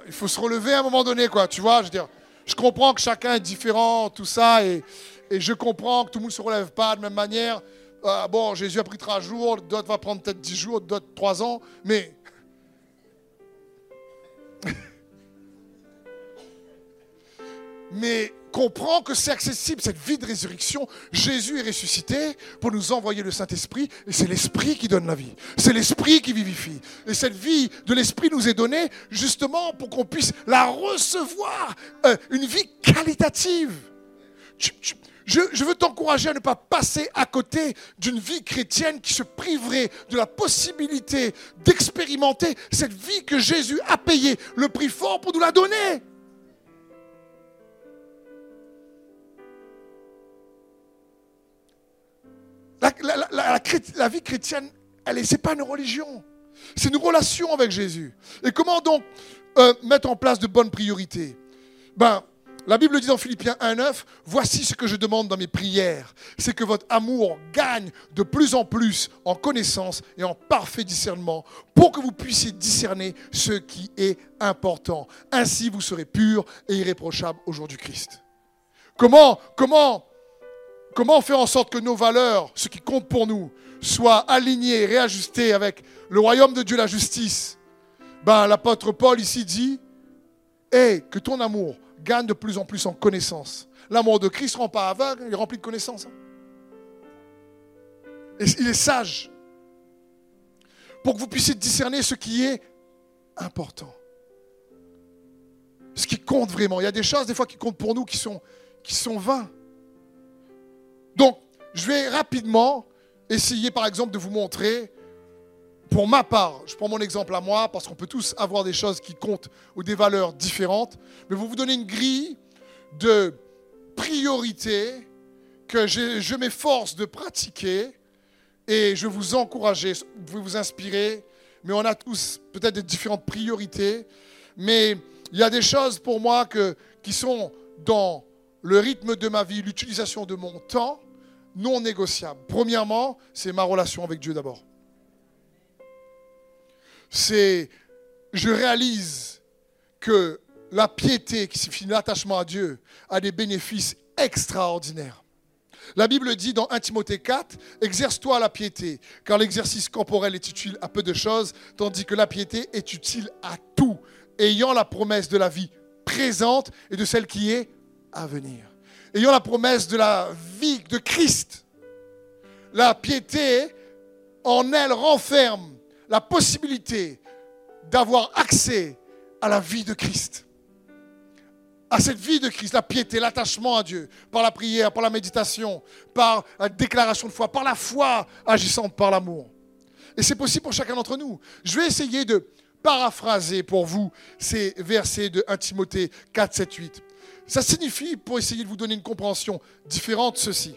il faut se relever à un moment donné, quoi. Tu vois, je veux dire, je comprends que chacun est différent, tout ça, et, et je comprends que tout le monde ne se relève pas de la même manière. Euh, bon, Jésus a pris trois jours, d'autres va prendre peut-être dix jours, d'autres trois ans, mais. mais comprend que c'est accessible, cette vie de résurrection. Jésus est ressuscité pour nous envoyer le Saint-Esprit, et c'est l'Esprit qui donne la vie. C'est l'Esprit qui vivifie. Et cette vie de l'Esprit nous est donnée justement pour qu'on puisse la recevoir, euh, une vie qualitative. je, veux t'encourager à ne pas passer à côté d'une vie chrétienne qui se priverait de la possibilité d'expérimenter cette vie que Jésus a payé le prix fort pour nous la donner. La, vie chrétienne, elle n'est pas une religion. C'est une relation avec Jésus. Et comment donc euh, mettre en place de bonnes priorités? Ben, La Bible dit dans Philippiens 1.9, voici ce que je demande dans mes prières, c'est que votre amour gagne de plus en plus en connaissance et en parfait discernement pour que vous puissiez discerner ce qui est important. Ainsi, vous serez pur et irréprochable au jour du Christ. Comment, comment Comment faire en sorte que nos valeurs, ce qui compte pour nous, soient alignées, réajustées avec le royaume de Dieu, la justice? Ben, L'apôtre Paul ici dit hey, que ton amour gagne de plus en plus en connaissance. L'amour de Christ ne rend pas aveugle, il est rempli de connaissances. Et il est sage pour que vous puissiez discerner ce qui est important. Ce qui compte vraiment. Il y a des choses, des fois, qui comptent pour nous, qui sont, qui sont vains. Donc, je vais rapidement essayer, par exemple, de vous montrer, pour ma part, je prends mon exemple à moi, parce qu'on peut tous avoir des choses qui comptent ou des valeurs différentes, mais vous vous donner une grille de priorités que je, m'efforce de pratiquer et je vous encourager, vous pouvez vous inspirer, mais on a tous peut-être des différentes priorités, mais il y a des choses pour moi qui sont dans le rythme de ma vie, l'utilisation de mon temps, non négociable. Premièrement, c'est ma relation avec Dieu d'abord. C'est, je réalise que la piété qui signifie l'attachement à Dieu a des bénéfices extraordinaires. La Bible dit dans 1 Timothée 4, exerce-toi la piété, car l'exercice corporel est utile à peu de choses, tandis que la piété est utile à tout, ayant la promesse de la vie présente et de celle qui est à venir. Ayant la promesse de la vie de Christ. La piété en elle renferme la possibilité d'avoir accès à la vie de Christ. À cette vie de Christ, la piété, l'attachement à Dieu, par la prière, par la méditation, par la déclaration de foi, par la foi agissante par l'amour. Et c'est possible pour chacun d'entre nous. Je vais essayer de paraphraser pour vous ces versets de 1 Timothée 4, 7, 8. Ça signifie, pour essayer de vous donner une compréhension différente, ceci.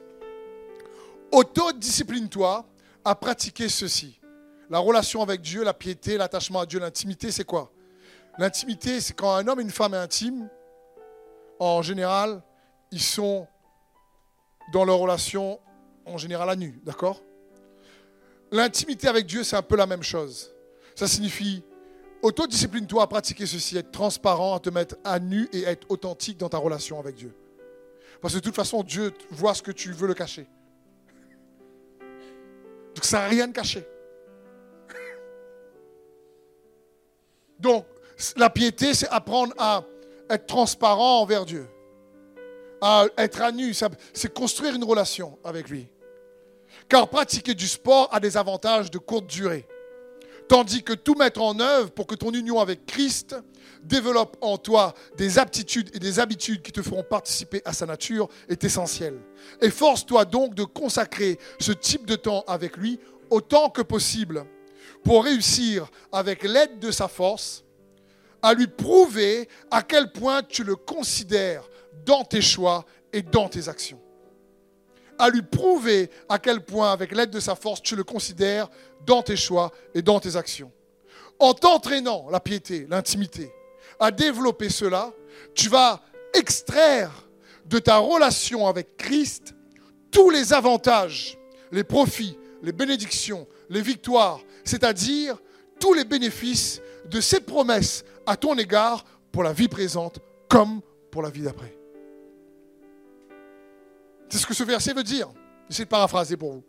Autodiscipline-toi à pratiquer ceci. La relation avec Dieu, la piété, l'attachement à Dieu, l'intimité, c'est quoi? L'intimité, c'est quand un homme et une femme est intime, en général, ils sont dans leur relation, en général, à nu, d'accord? L'intimité avec Dieu, c'est un peu la même chose. Ça signifie Autodiscipline-toi à pratiquer ceci, être transparent, à te mettre à nu et être authentique dans ta relation avec Dieu. Parce que de toute façon, Dieu voit ce que tu veux le cacher. Donc ça n'a rien de caché. Donc, la piété, c'est apprendre à être transparent envers Dieu. À être à nu, c'est construire une relation avec lui. Car pratiquer du sport a des avantages de courte durée. Tandis que tout mettre en œuvre pour que ton union avec Christ développe en toi des aptitudes et des habitudes qui te feront participer à sa nature est essentiel. Efforce-toi donc de consacrer ce type de temps avec lui autant que possible pour réussir avec l'aide de sa force à lui prouver à quel point tu le considères dans tes choix et dans tes actions à lui prouver à quel point, avec l'aide de sa force, tu le considères dans tes choix et dans tes actions. En t'entraînant la piété, l'intimité, à développer cela, tu vas extraire de ta relation avec Christ tous les avantages, les profits, les bénédictions, les victoires, c'est-à-dire tous les bénéfices de cette promesse à ton égard pour la vie présente comme pour la vie d'après. C'est ce que ce verset veut dire. J'essaie de paraphraser pour vous.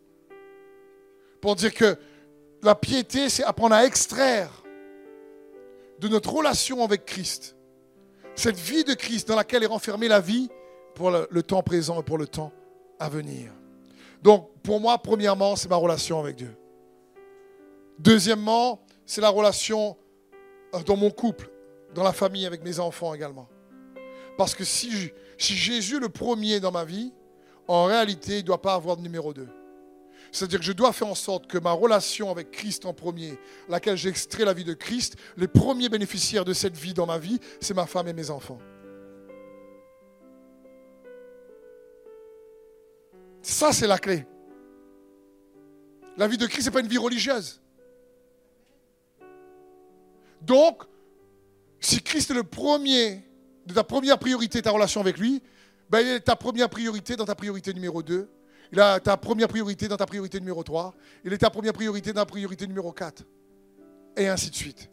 Pour dire que la piété, c'est apprendre à extraire de notre relation avec Christ, cette vie de Christ dans laquelle est renfermée la vie pour le, temps présent et pour le temps à venir. Donc, pour moi, premièrement, c'est ma relation avec Dieu. Deuxièmement, c'est la relation euh, dans mon couple, dans la famille, avec mes enfants également. Parce que si, Jésus le premier dans ma vie, en réalité, il ne doit pas avoir de numéro 2. C'est-à-dire que je dois faire en sorte que ma relation avec Christ en premier, laquelle j'extrais la vie de Christ, les premiers bénéficiaires de cette vie dans ma vie, c'est ma femme et mes enfants. Ça, c'est la clé. La vie de Christ, ce n'est pas une vie religieuse. Donc, si Christ est le premier de ta première priorité, ta relation avec lui, ben, il est ta première priorité dans ta priorité numéro 2. Il a ta première priorité dans ta priorité numéro 3. Il est ta première priorité dans ta priorité numéro 4. Et ainsi de suite.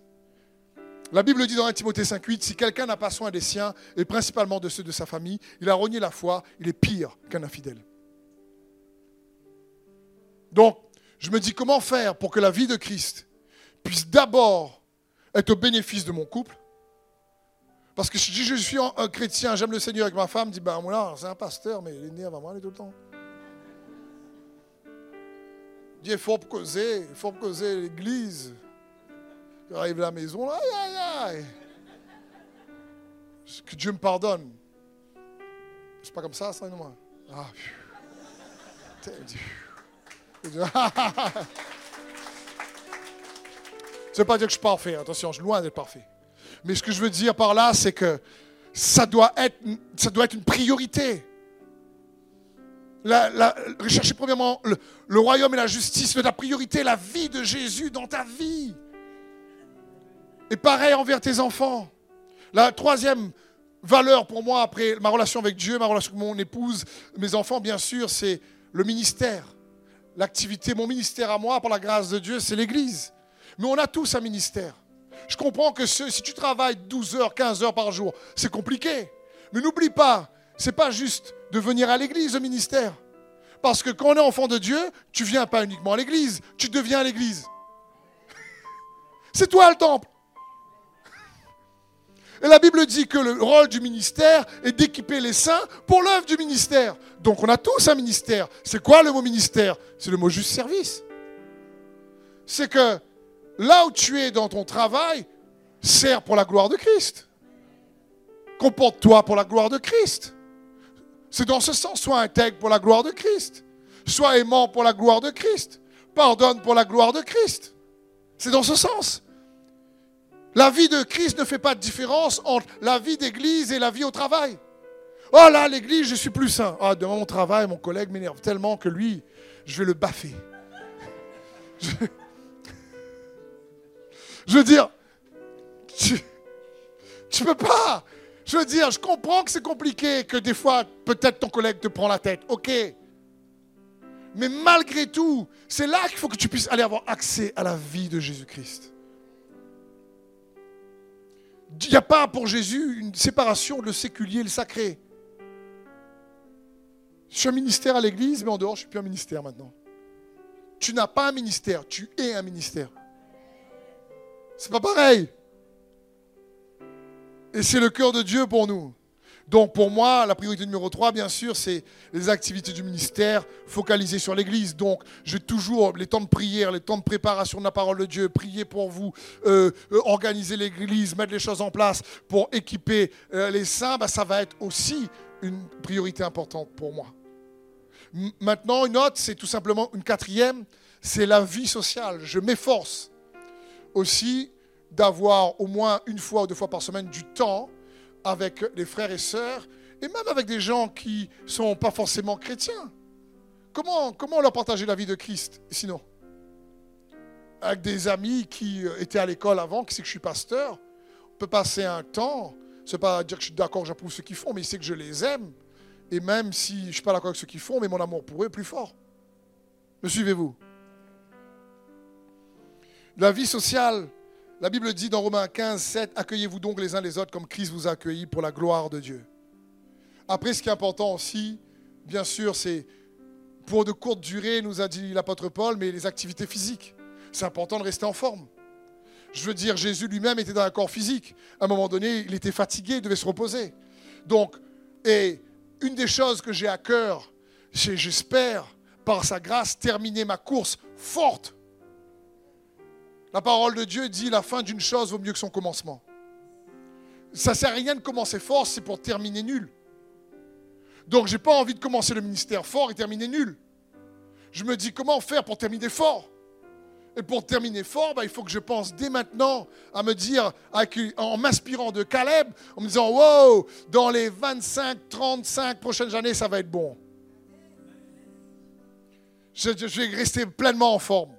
La Bible dit dans 1 Timothée 5.8, si quelqu'un n'a pas soin des siens, et principalement de ceux de sa famille, il a renié la foi, il est pire qu'un infidèle. Donc, je me dis comment faire pour que la vie de Christ puisse d'abord être au bénéfice de mon couple. Parce que si je suis un chrétien, j'aime le Seigneur avec ma femme, dit ben moi c'est un pasteur, mais il est né avant moi, tout le temps. Il dit il faut causer, il faut causer l'église. Il arrive à la maison, aïe aïe aïe. Que Dieu me pardonne. C'est pas comme ça, ça, non, moi. Ah, ça ne veut pas dire que je suis parfait, attention, je suis loin d'être parfait. Mais ce que je veux dire par là, c'est que ça doit être, une priorité. rechercher premièrement le, le, royaume et la justice, la priorité, la vie de Jésus dans ta vie. Et pareil envers tes enfants. La troisième valeur pour moi, après ma relation avec Dieu, ma relation avec mon épouse, mes enfants, bien sûr, c'est le ministère l'activité, mon ministère à moi, par la grâce de Dieu, c'est l'Église. Mais on a tous un ministère. Je comprends que si tu travailles 12 heures, 15 heures par jour, c'est compliqué. Mais n'oublie pas, c'est pas juste de venir à l'église, au ministère. Parce que quand on est enfant de Dieu, tu viens pas uniquement à l'église, tu deviens à l'église. C'est toi le temple. Et la Bible dit que le rôle du ministère est d'équiper les saints pour l'œuvre du ministère. Donc on a tous un ministère. C'est quoi le mot ministère? C'est le mot juste service. C'est que là où tu es dans ton travail, sers pour la gloire de Christ. Comporte-toi pour la gloire de Christ. C'est dans ce sens, sois intègre pour la gloire de Christ. Sois aimant pour la gloire de Christ. Pardonne pour la gloire de Christ. C'est dans ce sens. La vie de Christ ne fait pas de différence entre la vie d'église et la vie au travail. Oh là, l'église, je suis plus sain. Ah, devant mon travail, mon collègue m'énerve tellement que lui, je vais le baffer. veux dire, tu ne peux pas. Je veux dire, je comprends que c'est compliqué, que des fois, peut-être ton collègue te prend la tête. Ok. Mais malgré tout, c'est là qu'il faut que tu puisses aller avoir accès à la vie de Jésus-Christ. Il n'y a pas pour Jésus une séparation le séculier et le sacré. Je suis un ministère à l'église, mais en dehors, je ne suis plus un ministère maintenant. Tu n'as pas un ministère, tu es un ministère. C'est pas pareil. Et c'est le cœur de Dieu pour nous. Donc pour moi, la priorité numéro 3, bien sûr, c'est les activités du ministère focalisées sur l'Église. Donc j'ai toujours les temps de prière, les temps de préparation de la parole de Dieu, prier pour vous, euh, euh, organiser l'Église, mettre les choses en place pour équiper euh, les saints, bah, ça va être aussi une priorité importante pour moi. maintenant, une autre, c'est tout simplement une quatrième, c'est la vie sociale. Je m'efforce aussi d'avoir au moins une fois ou deux fois par semaine du temps avec les frères et sœurs, et même avec des gens qui ne sont pas forcément chrétiens. Comment, comment leur partager la vie de Christ sinon? Avec des amis qui euh, étaient à l'école avant, qui sait que je suis pasteur, on peut passer un temps, ce n'est pas dire que je suis d'accord, j'approuve ce qu'ils font, mais savent que je les aime. Et même si je ne suis pas d'accord avec ce qu'ils font, mais mon amour pour eux est plus fort. Me suivez-vous? La vie sociale, la Bible dit dans Romains 15, 7, accueillez-vous donc les uns les autres comme Christ vous a accueillis pour la gloire de Dieu. Après, ce qui est important aussi, bien sûr, c'est pour de courtes durées, nous a dit l'apôtre Paul, mais les activités physiques. C'est important de rester en forme. Je veux dire, Jésus lui-même était dans un corps physique. À un moment donné, il était fatigué, il devait se reposer. Donc, et une des choses que j'ai à cœur, c'est, j'espère, par sa grâce, terminer ma course forte. La parole de Dieu dit la fin d'une chose vaut mieux que son commencement. Ça ne sert à rien de commencer fort, c'est pour terminer nul. Donc j'ai pas envie de commencer le ministère fort et terminer nul. Je me dis comment faire pour terminer fort? Et pour terminer fort, bah, il faut que je pense dès maintenant à me dire, en m'inspirant de Caleb, en me disant, wow, dans les 25, 35 prochaines années, ça va être bon. Je, je vais rester pleinement en forme.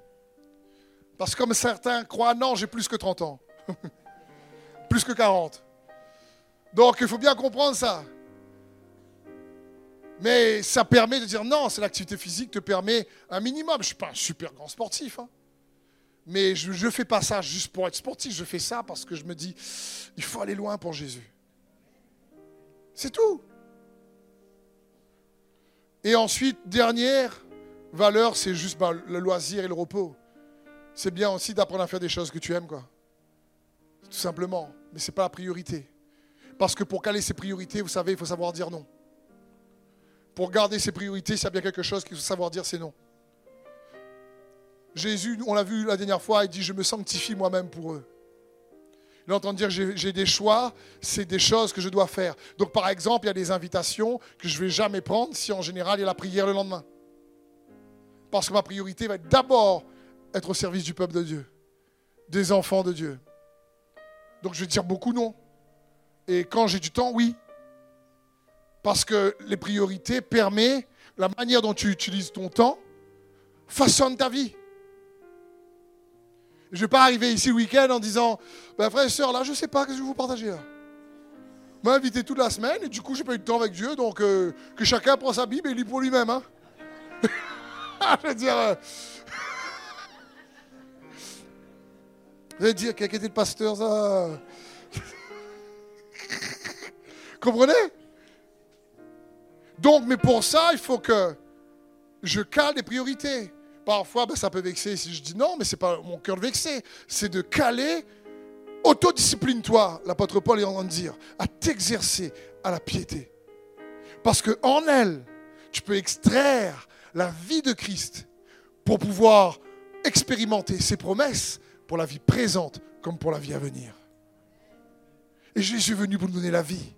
Parce que comme certains croient, non, j'ai plus que 30 ans. plus que 40. Donc il faut bien comprendre ça. Mais ça permet de dire non, c'est l'activité physique te permet un minimum. Je ne suis pas un super grand sportif. Hein. Mais je ne fais pas ça juste pour être sportif. Je fais ça parce que je me dis, il faut aller loin pour Jésus. C'est tout. Et ensuite, dernière valeur, c'est juste ben, le loisir et le repos. C'est bien aussi d'apprendre à faire des choses que tu aimes, quoi. Tout simplement. Mais ce n'est pas la priorité. Parce que pour caler ses priorités, vous savez, il faut savoir dire non. Pour garder ses priorités, s'il y a bien quelque chose qu'il faut savoir dire, c'est non. Jésus, on l'a vu la dernière fois, il dit, je me sanctifie moi-même pour eux. Il entend dire, j'ai des choix, c'est des choses que je dois faire. Donc par exemple, il y a des invitations que je ne vais jamais prendre si en général il y a la prière le lendemain. Parce que ma priorité va être d'abord être au service du peuple de Dieu, des enfants de Dieu. Donc je vais dire beaucoup non. Et quand j'ai du temps, oui. Parce que les priorités permettent, la manière dont tu utilises ton temps, façonne ta vie. Je ne vais pas arriver ici le week-end en disant ben, Frère et sœurs, là, je ne sais pas, ce que je vais vous partager là? M'a invité toute la semaine et du coup, j'ai pas eu de temps avec Dieu, donc euh, que chacun prend sa Bible et lit pour lui-même. Hein. je veux dire. Euh, vous allez dire, a été le pasteur, ça Comprenez? Donc, mais pour ça, il faut que je cale des priorités. Parfois, ben, ça peut vexer si je dis non, mais ce n'est pas mon cœur vexer. C'est de caler. Autodiscipline-toi, l'apôtre Paul est en train de dire, à t'exercer à la piété. Parce qu'en elle, tu peux extraire la vie de Christ pour pouvoir expérimenter ses promesses pour la vie présente comme pour la vie à venir. Et Jésus est venu pour nous donner la vie.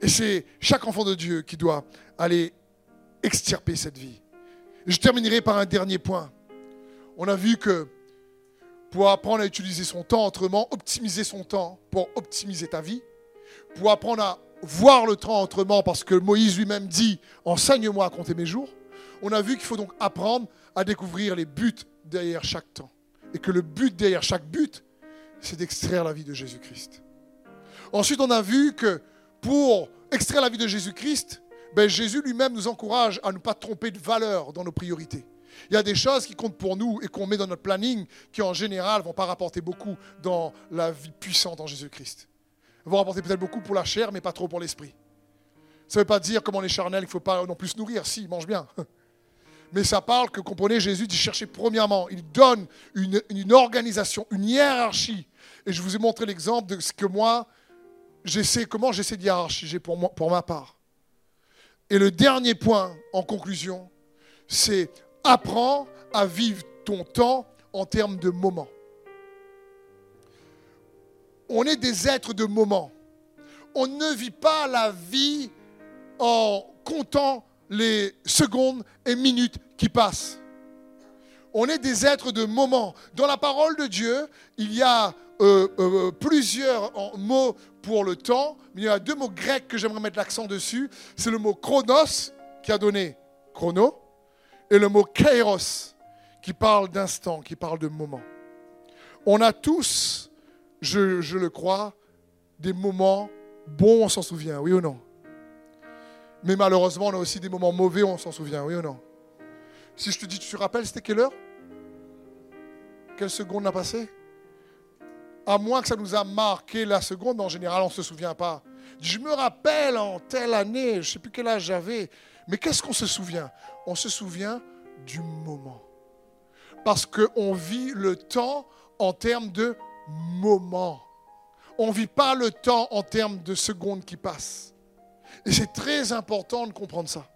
Et c'est chaque enfant de Dieu qui doit aller extirper cette vie. je terminerai par un dernier point. On a vu que pour apprendre à utiliser son temps autrement, optimiser son temps pour optimiser ta vie, pour apprendre à voir le temps autrement, parce que Moïse lui-même dit, enseigne-moi à compter mes jours, on a vu qu'il faut donc apprendre à découvrir les buts derrière chaque temps. Et que le but derrière chaque but, c'est d'extraire la vie de Jésus-Christ. Ensuite, on a vu que pour extraire la vie de Jésus-Christ, ben Jésus lui-même nous encourage à ne pas tromper de valeur dans nos priorités. Il y a des choses qui comptent pour nous et qu'on met dans notre planning qui en général ne vont pas rapporter beaucoup dans la vie puissante en Jésus-Christ. Vont rapporter peut-être beaucoup pour la chair, mais pas trop pour l'esprit. Ça ne veut pas dire, comme on est charnel, qu'il ne faut pas non plus se nourrir. Si, mange bien. Mais ça parle que, comprenez, Jésus dit chercher premièrement. Il donne une, organisation, une hiérarchie. Et je vous ai montré l'exemple de ce que moi, j'essaie, comment j'essaie de hiérarchiser pour, pour ma part. Et le dernier point, en conclusion, c'est apprends à vivre ton temps en termes de moments. On est des êtres de moments. On ne vit pas la vie en comptant les secondes et minutes qui passent. On est des êtres de moments. Dans la parole de Dieu, il y a euh, euh, plusieurs mots pour le temps, mais il y a deux mots grecs que j'aimerais mettre l'accent dessus. C'est le mot chronos, qui a donné chrono, et le mot kairos, qui parle d'instant, qui parle de moment. On a tous, je, je le crois, des moments bons, on s'en souvient, oui ou non? Mais malheureusement, on a aussi des moments mauvais, on s'en souvient, oui ou non? Si je te dis, tu te rappelles, c'était quelle heure? Quelle seconde a passé? À moins que ça nous a marqué la seconde, en général, on ne se souvient pas. Je me rappelle en telle année, je ne sais plus quel âge j'avais. Mais qu'est-ce qu'on se souvient? On se souvient du moment. Parce qu'on vit le temps en termes de moment. On ne vit pas le temps en termes de secondes qui passent. Et c'est très important de comprendre ça.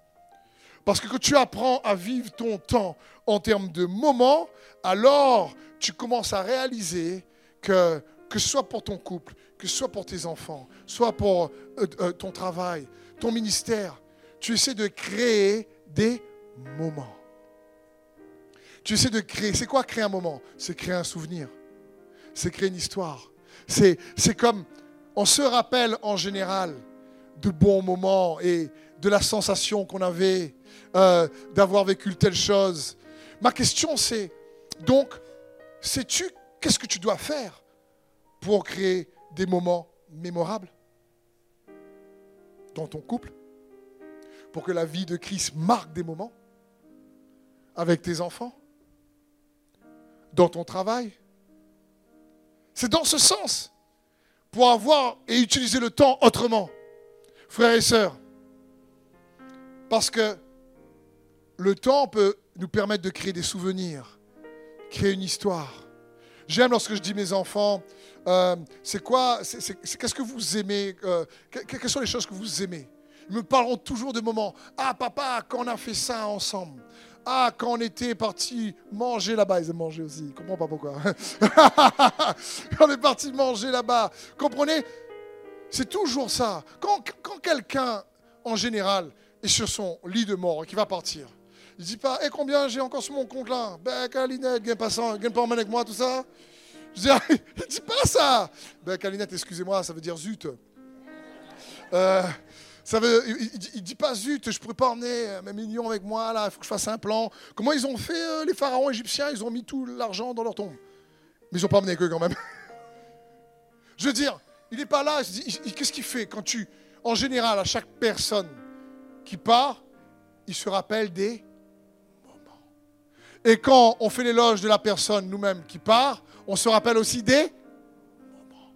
Parce que quand tu apprends à vivre ton temps en termes de moments, alors tu commences à réaliser que, que ce soit pour ton couple, que ce soit pour tes enfants, soit pour euh, euh, ton travail, ton ministère, tu essaies de créer des moments. Tu essaies de créer. C'est quoi créer un moment? C'est créer un souvenir. C'est créer une histoire. C'est, c'est comme, on se rappelle en général de bons moments et de la sensation qu'on avait euh, d'avoir vécu telle chose. Ma question c'est, donc, sais-tu qu'est-ce que tu dois faire pour créer des moments mémorables dans ton couple Pour que la vie de Christ marque des moments avec tes enfants Dans ton travail? C'est dans ce sens pour avoir et utiliser le temps autrement. Frères et sœurs, parce que le temps peut nous permettre de créer des souvenirs, créer une histoire. J'aime lorsque je dis mes enfants, euh, c'est quoi, qu'est-ce que vous aimez, euh, quelles sont les choses que vous aimez? Ils me parleront toujours de moments. Ah papa, quand on a fait ça ensemble. Ah, quand on était parti manger là-bas, ils aiment manger aussi. Je comprends pas pourquoi. on est parti manger là-bas. Comprenez C'est toujours ça. Quand, quelqu'un, en général, est sur son lit de mort et qui va partir, il dit pas, et eh, combien j'ai encore sur mon compte là? Ben, Calinette, gagne pas, gagne pas en main avec moi, tout ça. Je dis, il dit pas ça. Ben, Calinette, excusez-moi, ça veut dire zut. Euh, ça veut, il, dit pas zut, je pourrais pas emmener mes millions avec moi là, il faut que je fasse un plan. Comment ils ont fait euh, les pharaons égyptiens? Ils ont mis tout l'argent dans leur tombe. Mais ils n'ont pas emmené que quand même. je veux dire, il n'est pas là. Qu'est-ce qu'il fait quand tu, en général, à chaque personne qui part, il se rappelle des et quand on fait l'éloge de la personne nous-mêmes qui part, on se rappelle aussi des moments.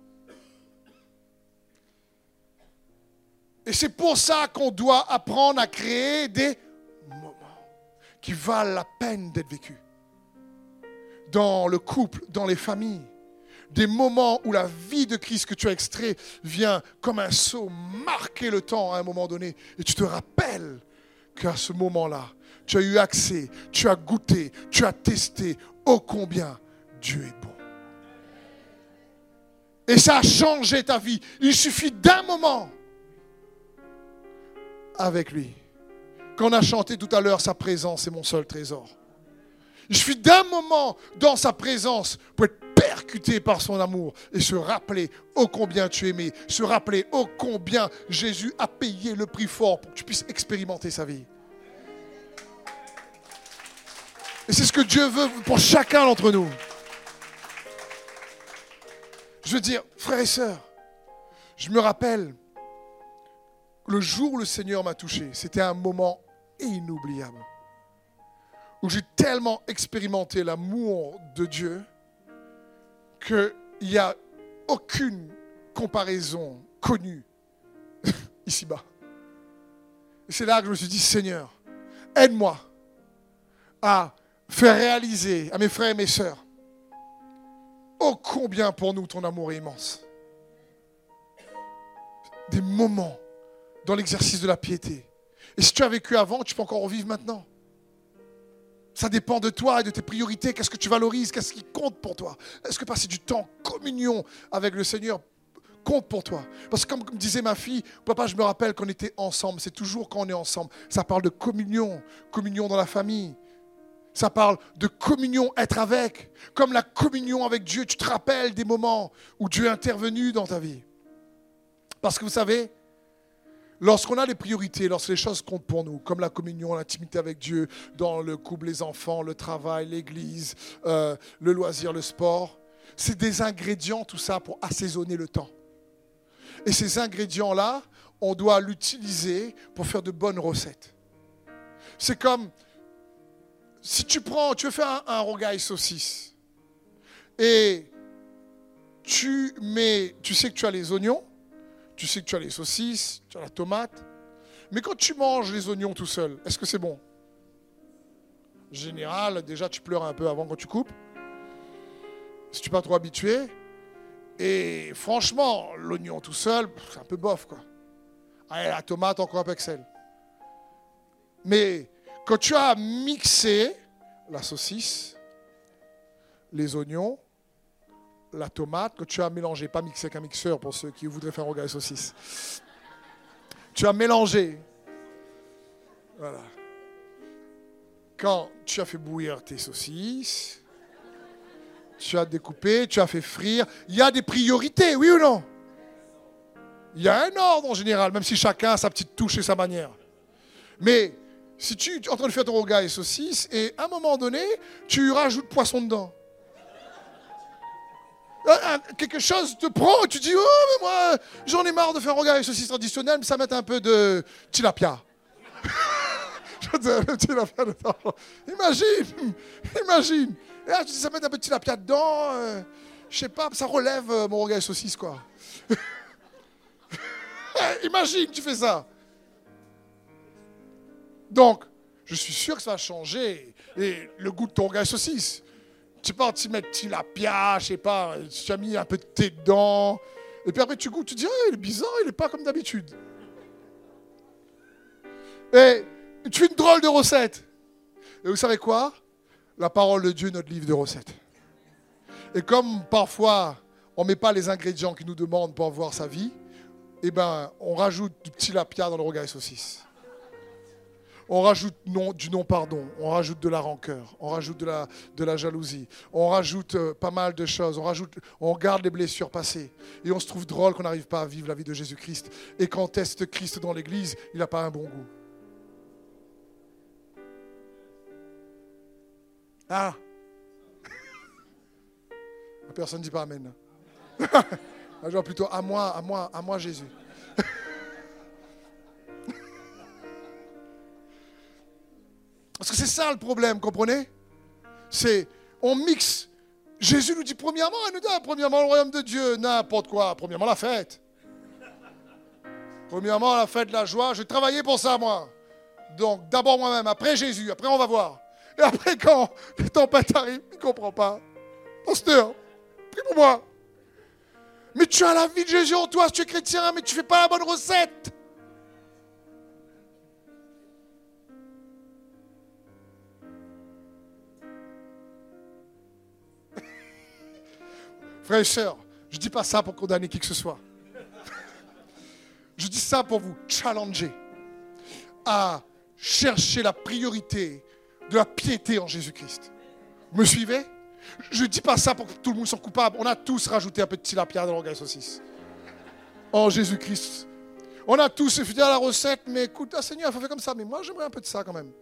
Et c'est pour ça qu'on doit apprendre à créer des moments qui valent la peine d'être vécus. Dans le couple, dans les familles. Des moments où la vie de Christ que tu as extrait vient comme un saut marquer le temps à un moment donné. Et tu te rappelles qu'à ce moment-là, tu as eu accès, tu as goûté, tu as testé, ô combien Dieu est bon. Et ça a changé ta vie. Il suffit d'un moment avec lui. Quand on a chanté tout à l'heure, sa présence est mon seul trésor. Il suffit d'un moment dans sa présence pour être percuté par son amour et se rappeler ô combien tu aimais, se rappeler ô combien Jésus a payé le prix fort pour que tu puisses expérimenter sa vie. Et c'est ce que Dieu veut pour chacun d'entre nous. Je veux dire, frères et sœurs, je me rappelle le jour où le Seigneur m'a touché, c'était un moment inoubliable. Où j'ai tellement expérimenté l'amour de Dieu qu'il n'y a aucune comparaison connue ici-bas. C'est là que je me suis dit, Seigneur, aide-moi à faire réaliser à mes frères et mes sœurs, oh combien pour nous ton amour est immense. Des moments dans l'exercice de la piété. Et si tu as vécu avant, tu peux encore revivre maintenant. Ça dépend de toi et de tes priorités. Qu'est-ce que tu valorises? Qu'est-ce qui compte pour toi? Est-ce que passer du temps en communion avec le Seigneur compte pour toi? Parce que comme disait ma fille, papa, je me rappelle qu'on était ensemble. C'est toujours quand on est ensemble. Ça parle de communion, communion dans la famille, ça parle de communion, être avec. Comme la communion avec Dieu, tu te rappelles des moments où Dieu est intervenu dans ta vie. Parce que vous savez, lorsqu'on a des priorités, lorsque les choses comptent pour nous, comme la communion, l'intimité avec Dieu, dans le couple, les enfants, le travail, l'église, euh, le loisir, le sport, c'est des ingrédients, tout ça, pour assaisonner le temps. Et ces ingrédients-là, on doit l'utiliser pour faire de bonnes recettes. C'est comme si tu prends, tu veux faire un, rogaille saucisse et tu mets, tu sais que tu as les oignons, tu sais que tu as les saucisses, tu as la tomate, mais quand tu manges les oignons tout seul, est-ce que c'est bon? Général, déjà tu pleures un peu avant quand tu coupes, si tu n'es pas trop habitué. Et franchement, l'oignon tout seul, c'est un peu bof quoi. Allez, la tomate, encore un peu. Mais quand tu as mixé la saucisse, les oignons, la tomate, que tu as mélangé, pas mixé avec un mixeur pour ceux qui voudraient faire un regard de saucisse. Tu as mélangé. Voilà. Quand tu as fait bouillir tes saucisses, tu as découpé, tu as fait frire, il y a des priorités, oui ou non? Il y a un ordre en général, même si chacun a sa petite touche et sa manière. Mais si tu es en train de faire ton regard et saucisse, et à un moment donné, tu rajoutes poisson dedans. Euh, euh, quelque chose te prend et tu dis Oh, mais moi, j'en ai marre de faire regard et saucisse traditionnel, mais ça met un peu de tilapia. le tilapia dedans. Imagine, imagine. Et là, tu dis Ça met un peu de tilapia dedans. Euh, je sais pas, ça relève mon regard et saucisse, quoi. imagine, tu fais ça. Donc, je suis sûr que ça va changer le goût de ton regard et saucisse. Tu sais pas, tu mets tilapia, je sais pas, tu as mis un peu de thé dedans. Et puis après, tu goûtes, tu dis, ah, il est bizarre, il n'est pas comme d'habitude. Et tu fais une drôle de recette. Et vous savez quoi? La parole de Dieu est notre livre de recettes. Et comme parfois, on ne met pas les ingrédients qu'il nous demande pour avoir sa vie, eh ben, on rajoute du tilapia dans le regard et saucisse on rajoute du non-pardon, on rajoute de la rancœur, on rajoute de la, la jalousie, on rajoute euh, pas mal de choses, on, rajoute, on regarde les blessures passées. Et on se trouve drôle qu'on n'arrive pas à vivre la vie de Jésus-Christ. Et quand teste Christ dans l'Église, il n'a pas un bon goût. Ah Personne ne dit pas Amen. Je plutôt à moi, à moi, à moi Jésus. C'est ça le problème, comprenez? C'est, on mixe. Jésus nous dit premièrement, il nous dit, premièrement le royaume de Dieu, n'importe quoi. Premièrement la fête. Premièrement la fête, la joie. Je travaillé pour ça, moi. Donc d'abord moi-même, après Jésus, après on va voir. Et après quand les tempêtes arrivent, il ne comprend pas. Pasteur, prie pour moi. Mais tu as la vie de Jésus en toi, si tu es chrétien, mais tu ne fais pas la bonne recette. Frères et sœurs, je ne dis pas ça pour condamner qui que ce soit. Je dis ça pour vous challenger à chercher la priorité de la piété en Jésus-Christ. Vous me suivez? Je ne dis pas ça pour que tout le monde soit coupable. On a tous rajouté un petit lapierre dans l'organe saucisse. En Jésus-Christ. On a tous fait à la recette, mais écoute, ah, Seigneur, il faut faire comme ça. Mais moi, j'aimerais un peu de ça quand même.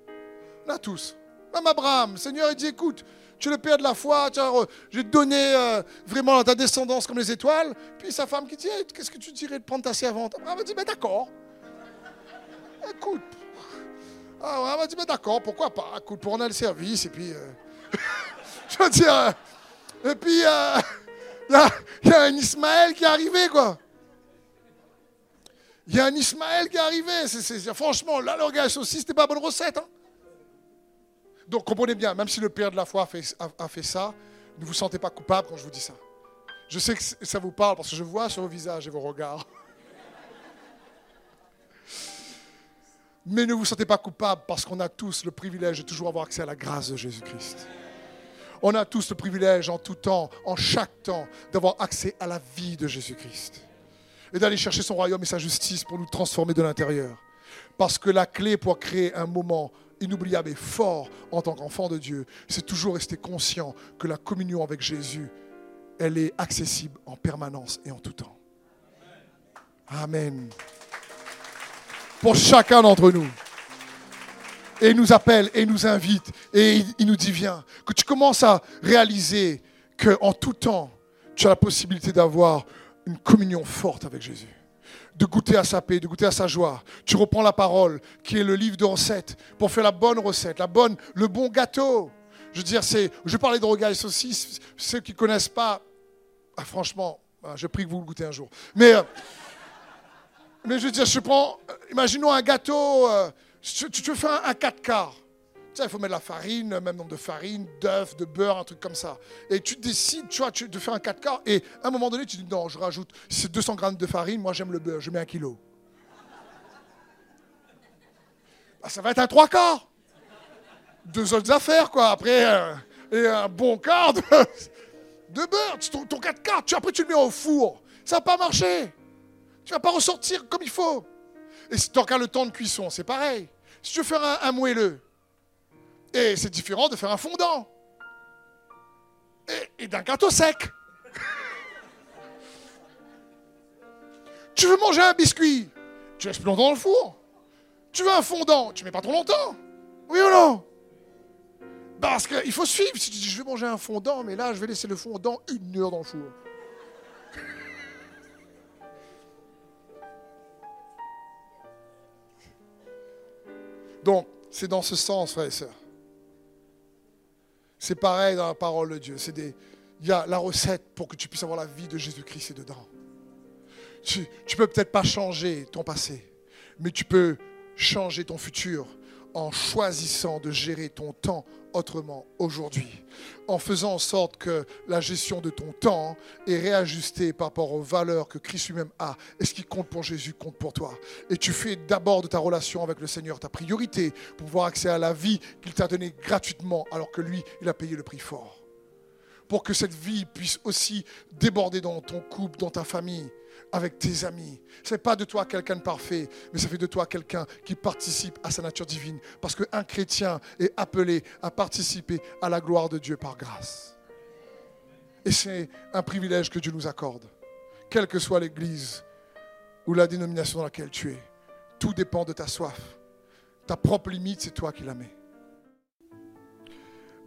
On a tous. Même Abraham, Seigneur, il dit, écoute, tu es le père de la foi, je vais te donner euh, vraiment ta descendance comme les étoiles. Puis sa femme qui dit, qu'est-ce que tu dirais de prendre ta servante? Elle m'a dit, mais d'accord. Écoute. Ah, elle m'a dit, mais d'accord, pourquoi pas? Écoute, pour on a le service, et puis... Euh, je. Euh, et puis, il y, a un Ismaël qui est arrivé, quoi. Il y a un Ismaël qui est arrivé. franchement, là, le gars aussi, c'était pas bonne recette. Hein. Donc comprenez bien, même si le Père de la foi a fait, ça, ne vous sentez pas coupable quand je vous dis ça. Je sais que ça vous parle parce que je vois sur vos visages et vos regards. Mais ne vous sentez pas coupable parce qu'on a tous le privilège de toujours avoir accès à la grâce de Jésus-Christ. On a tous le privilège en tout temps, en chaque temps, d'avoir accès à la vie de Jésus-Christ. Et d'aller chercher son royaume et sa justice pour nous transformer de l'intérieur. Parce que la clé pour créer un moment inoubliable et fort en tant qu'enfant de Dieu, c'est toujours rester conscient que la communion avec Jésus, elle est accessible en permanence et en tout temps. Amen. Pour chacun d'entre nous. Et il nous appelle et il nous invite et il nous dit viens. Que tu commences à réaliser qu'en tout temps, tu as la possibilité d'avoir une communion forte avec Jésus de goûter à sa paix, de goûter à sa joie. Tu reprends la parole, qui est le livre de recettes, pour faire la bonne recette, la bonne, le bon gâteau. Je veux dire, c'est, je parlais de regard et aussi, ceux qui ne connaissent pas, ah, franchement, ah, je prie que vous le goûtez un jour. Mais, euh, mais je veux dire, je prends, imaginons un gâteau, euh, tu, tu, faire un 4 quarts il faut mettre de la farine, même nombre de farine, d'œufs, de beurre, un truc comme ça. Et tu décides, tu vois, de faire un 4 quarts. Et à un moment donné, tu dis non, je rajoute, c'est 200 grammes de farine, moi j'aime le beurre, je mets un kilo. bah, ça va être un trois quarts. Deux autres affaires, quoi. Après, euh, et un bon quart de, beurre. Ton, ton quatre quarts, tu, après tu le mets au four. Ça va pas marcher. Tu vas pas ressortir comme il faut. Et si tu regardes le temps de cuisson, c'est pareil. Si tu veux faire un moelleux, et c'est différent de faire un fondant. Et, d'un gâteau sec. tu veux manger un biscuit, tu laisses plus longtemps dans le four. Tu veux un fondant, tu mets pas trop longtemps. Oui ou non? Parce qu'il faut suivre. Si tu dis je vais manger un fondant, mais là je vais laisser le fondant une heure dans le four. Donc, c'est dans ce sens, frères et sœurs. C'est pareil dans la parole de Dieu. C'est des, il y a la recette pour que tu puisses avoir la vie de Jésus-Christ c'est dedans. Tu, tu peux peut-être pas changer ton passé, mais tu peux changer ton futur en choisissant de gérer ton temps autrement aujourd'hui, en faisant en sorte que la gestion de ton temps est réajustée par rapport aux valeurs que Christ lui-même a. Et ce qui compte pour Jésus compte pour toi? Et tu fais d'abord de ta relation avec le Seigneur ta priorité pour pouvoir accéder à la vie qu'il t'a donnée gratuitement alors que lui, il a payé le prix fort. Pour que cette vie puisse aussi déborder dans ton couple, dans ta famille, avec tes amis. Ce n'est pas de toi quelqu'un de parfait, mais ça fait de toi quelqu'un qui participe à sa nature divine. Parce qu'un chrétien est appelé à participer à la gloire de Dieu par grâce. Et c'est un privilège que Dieu nous accorde. Quelle que soit l'église ou la dénomination dans laquelle tu es, tout dépend de ta soif. Ta propre limite, c'est toi qui la mets.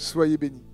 Soyez bénis.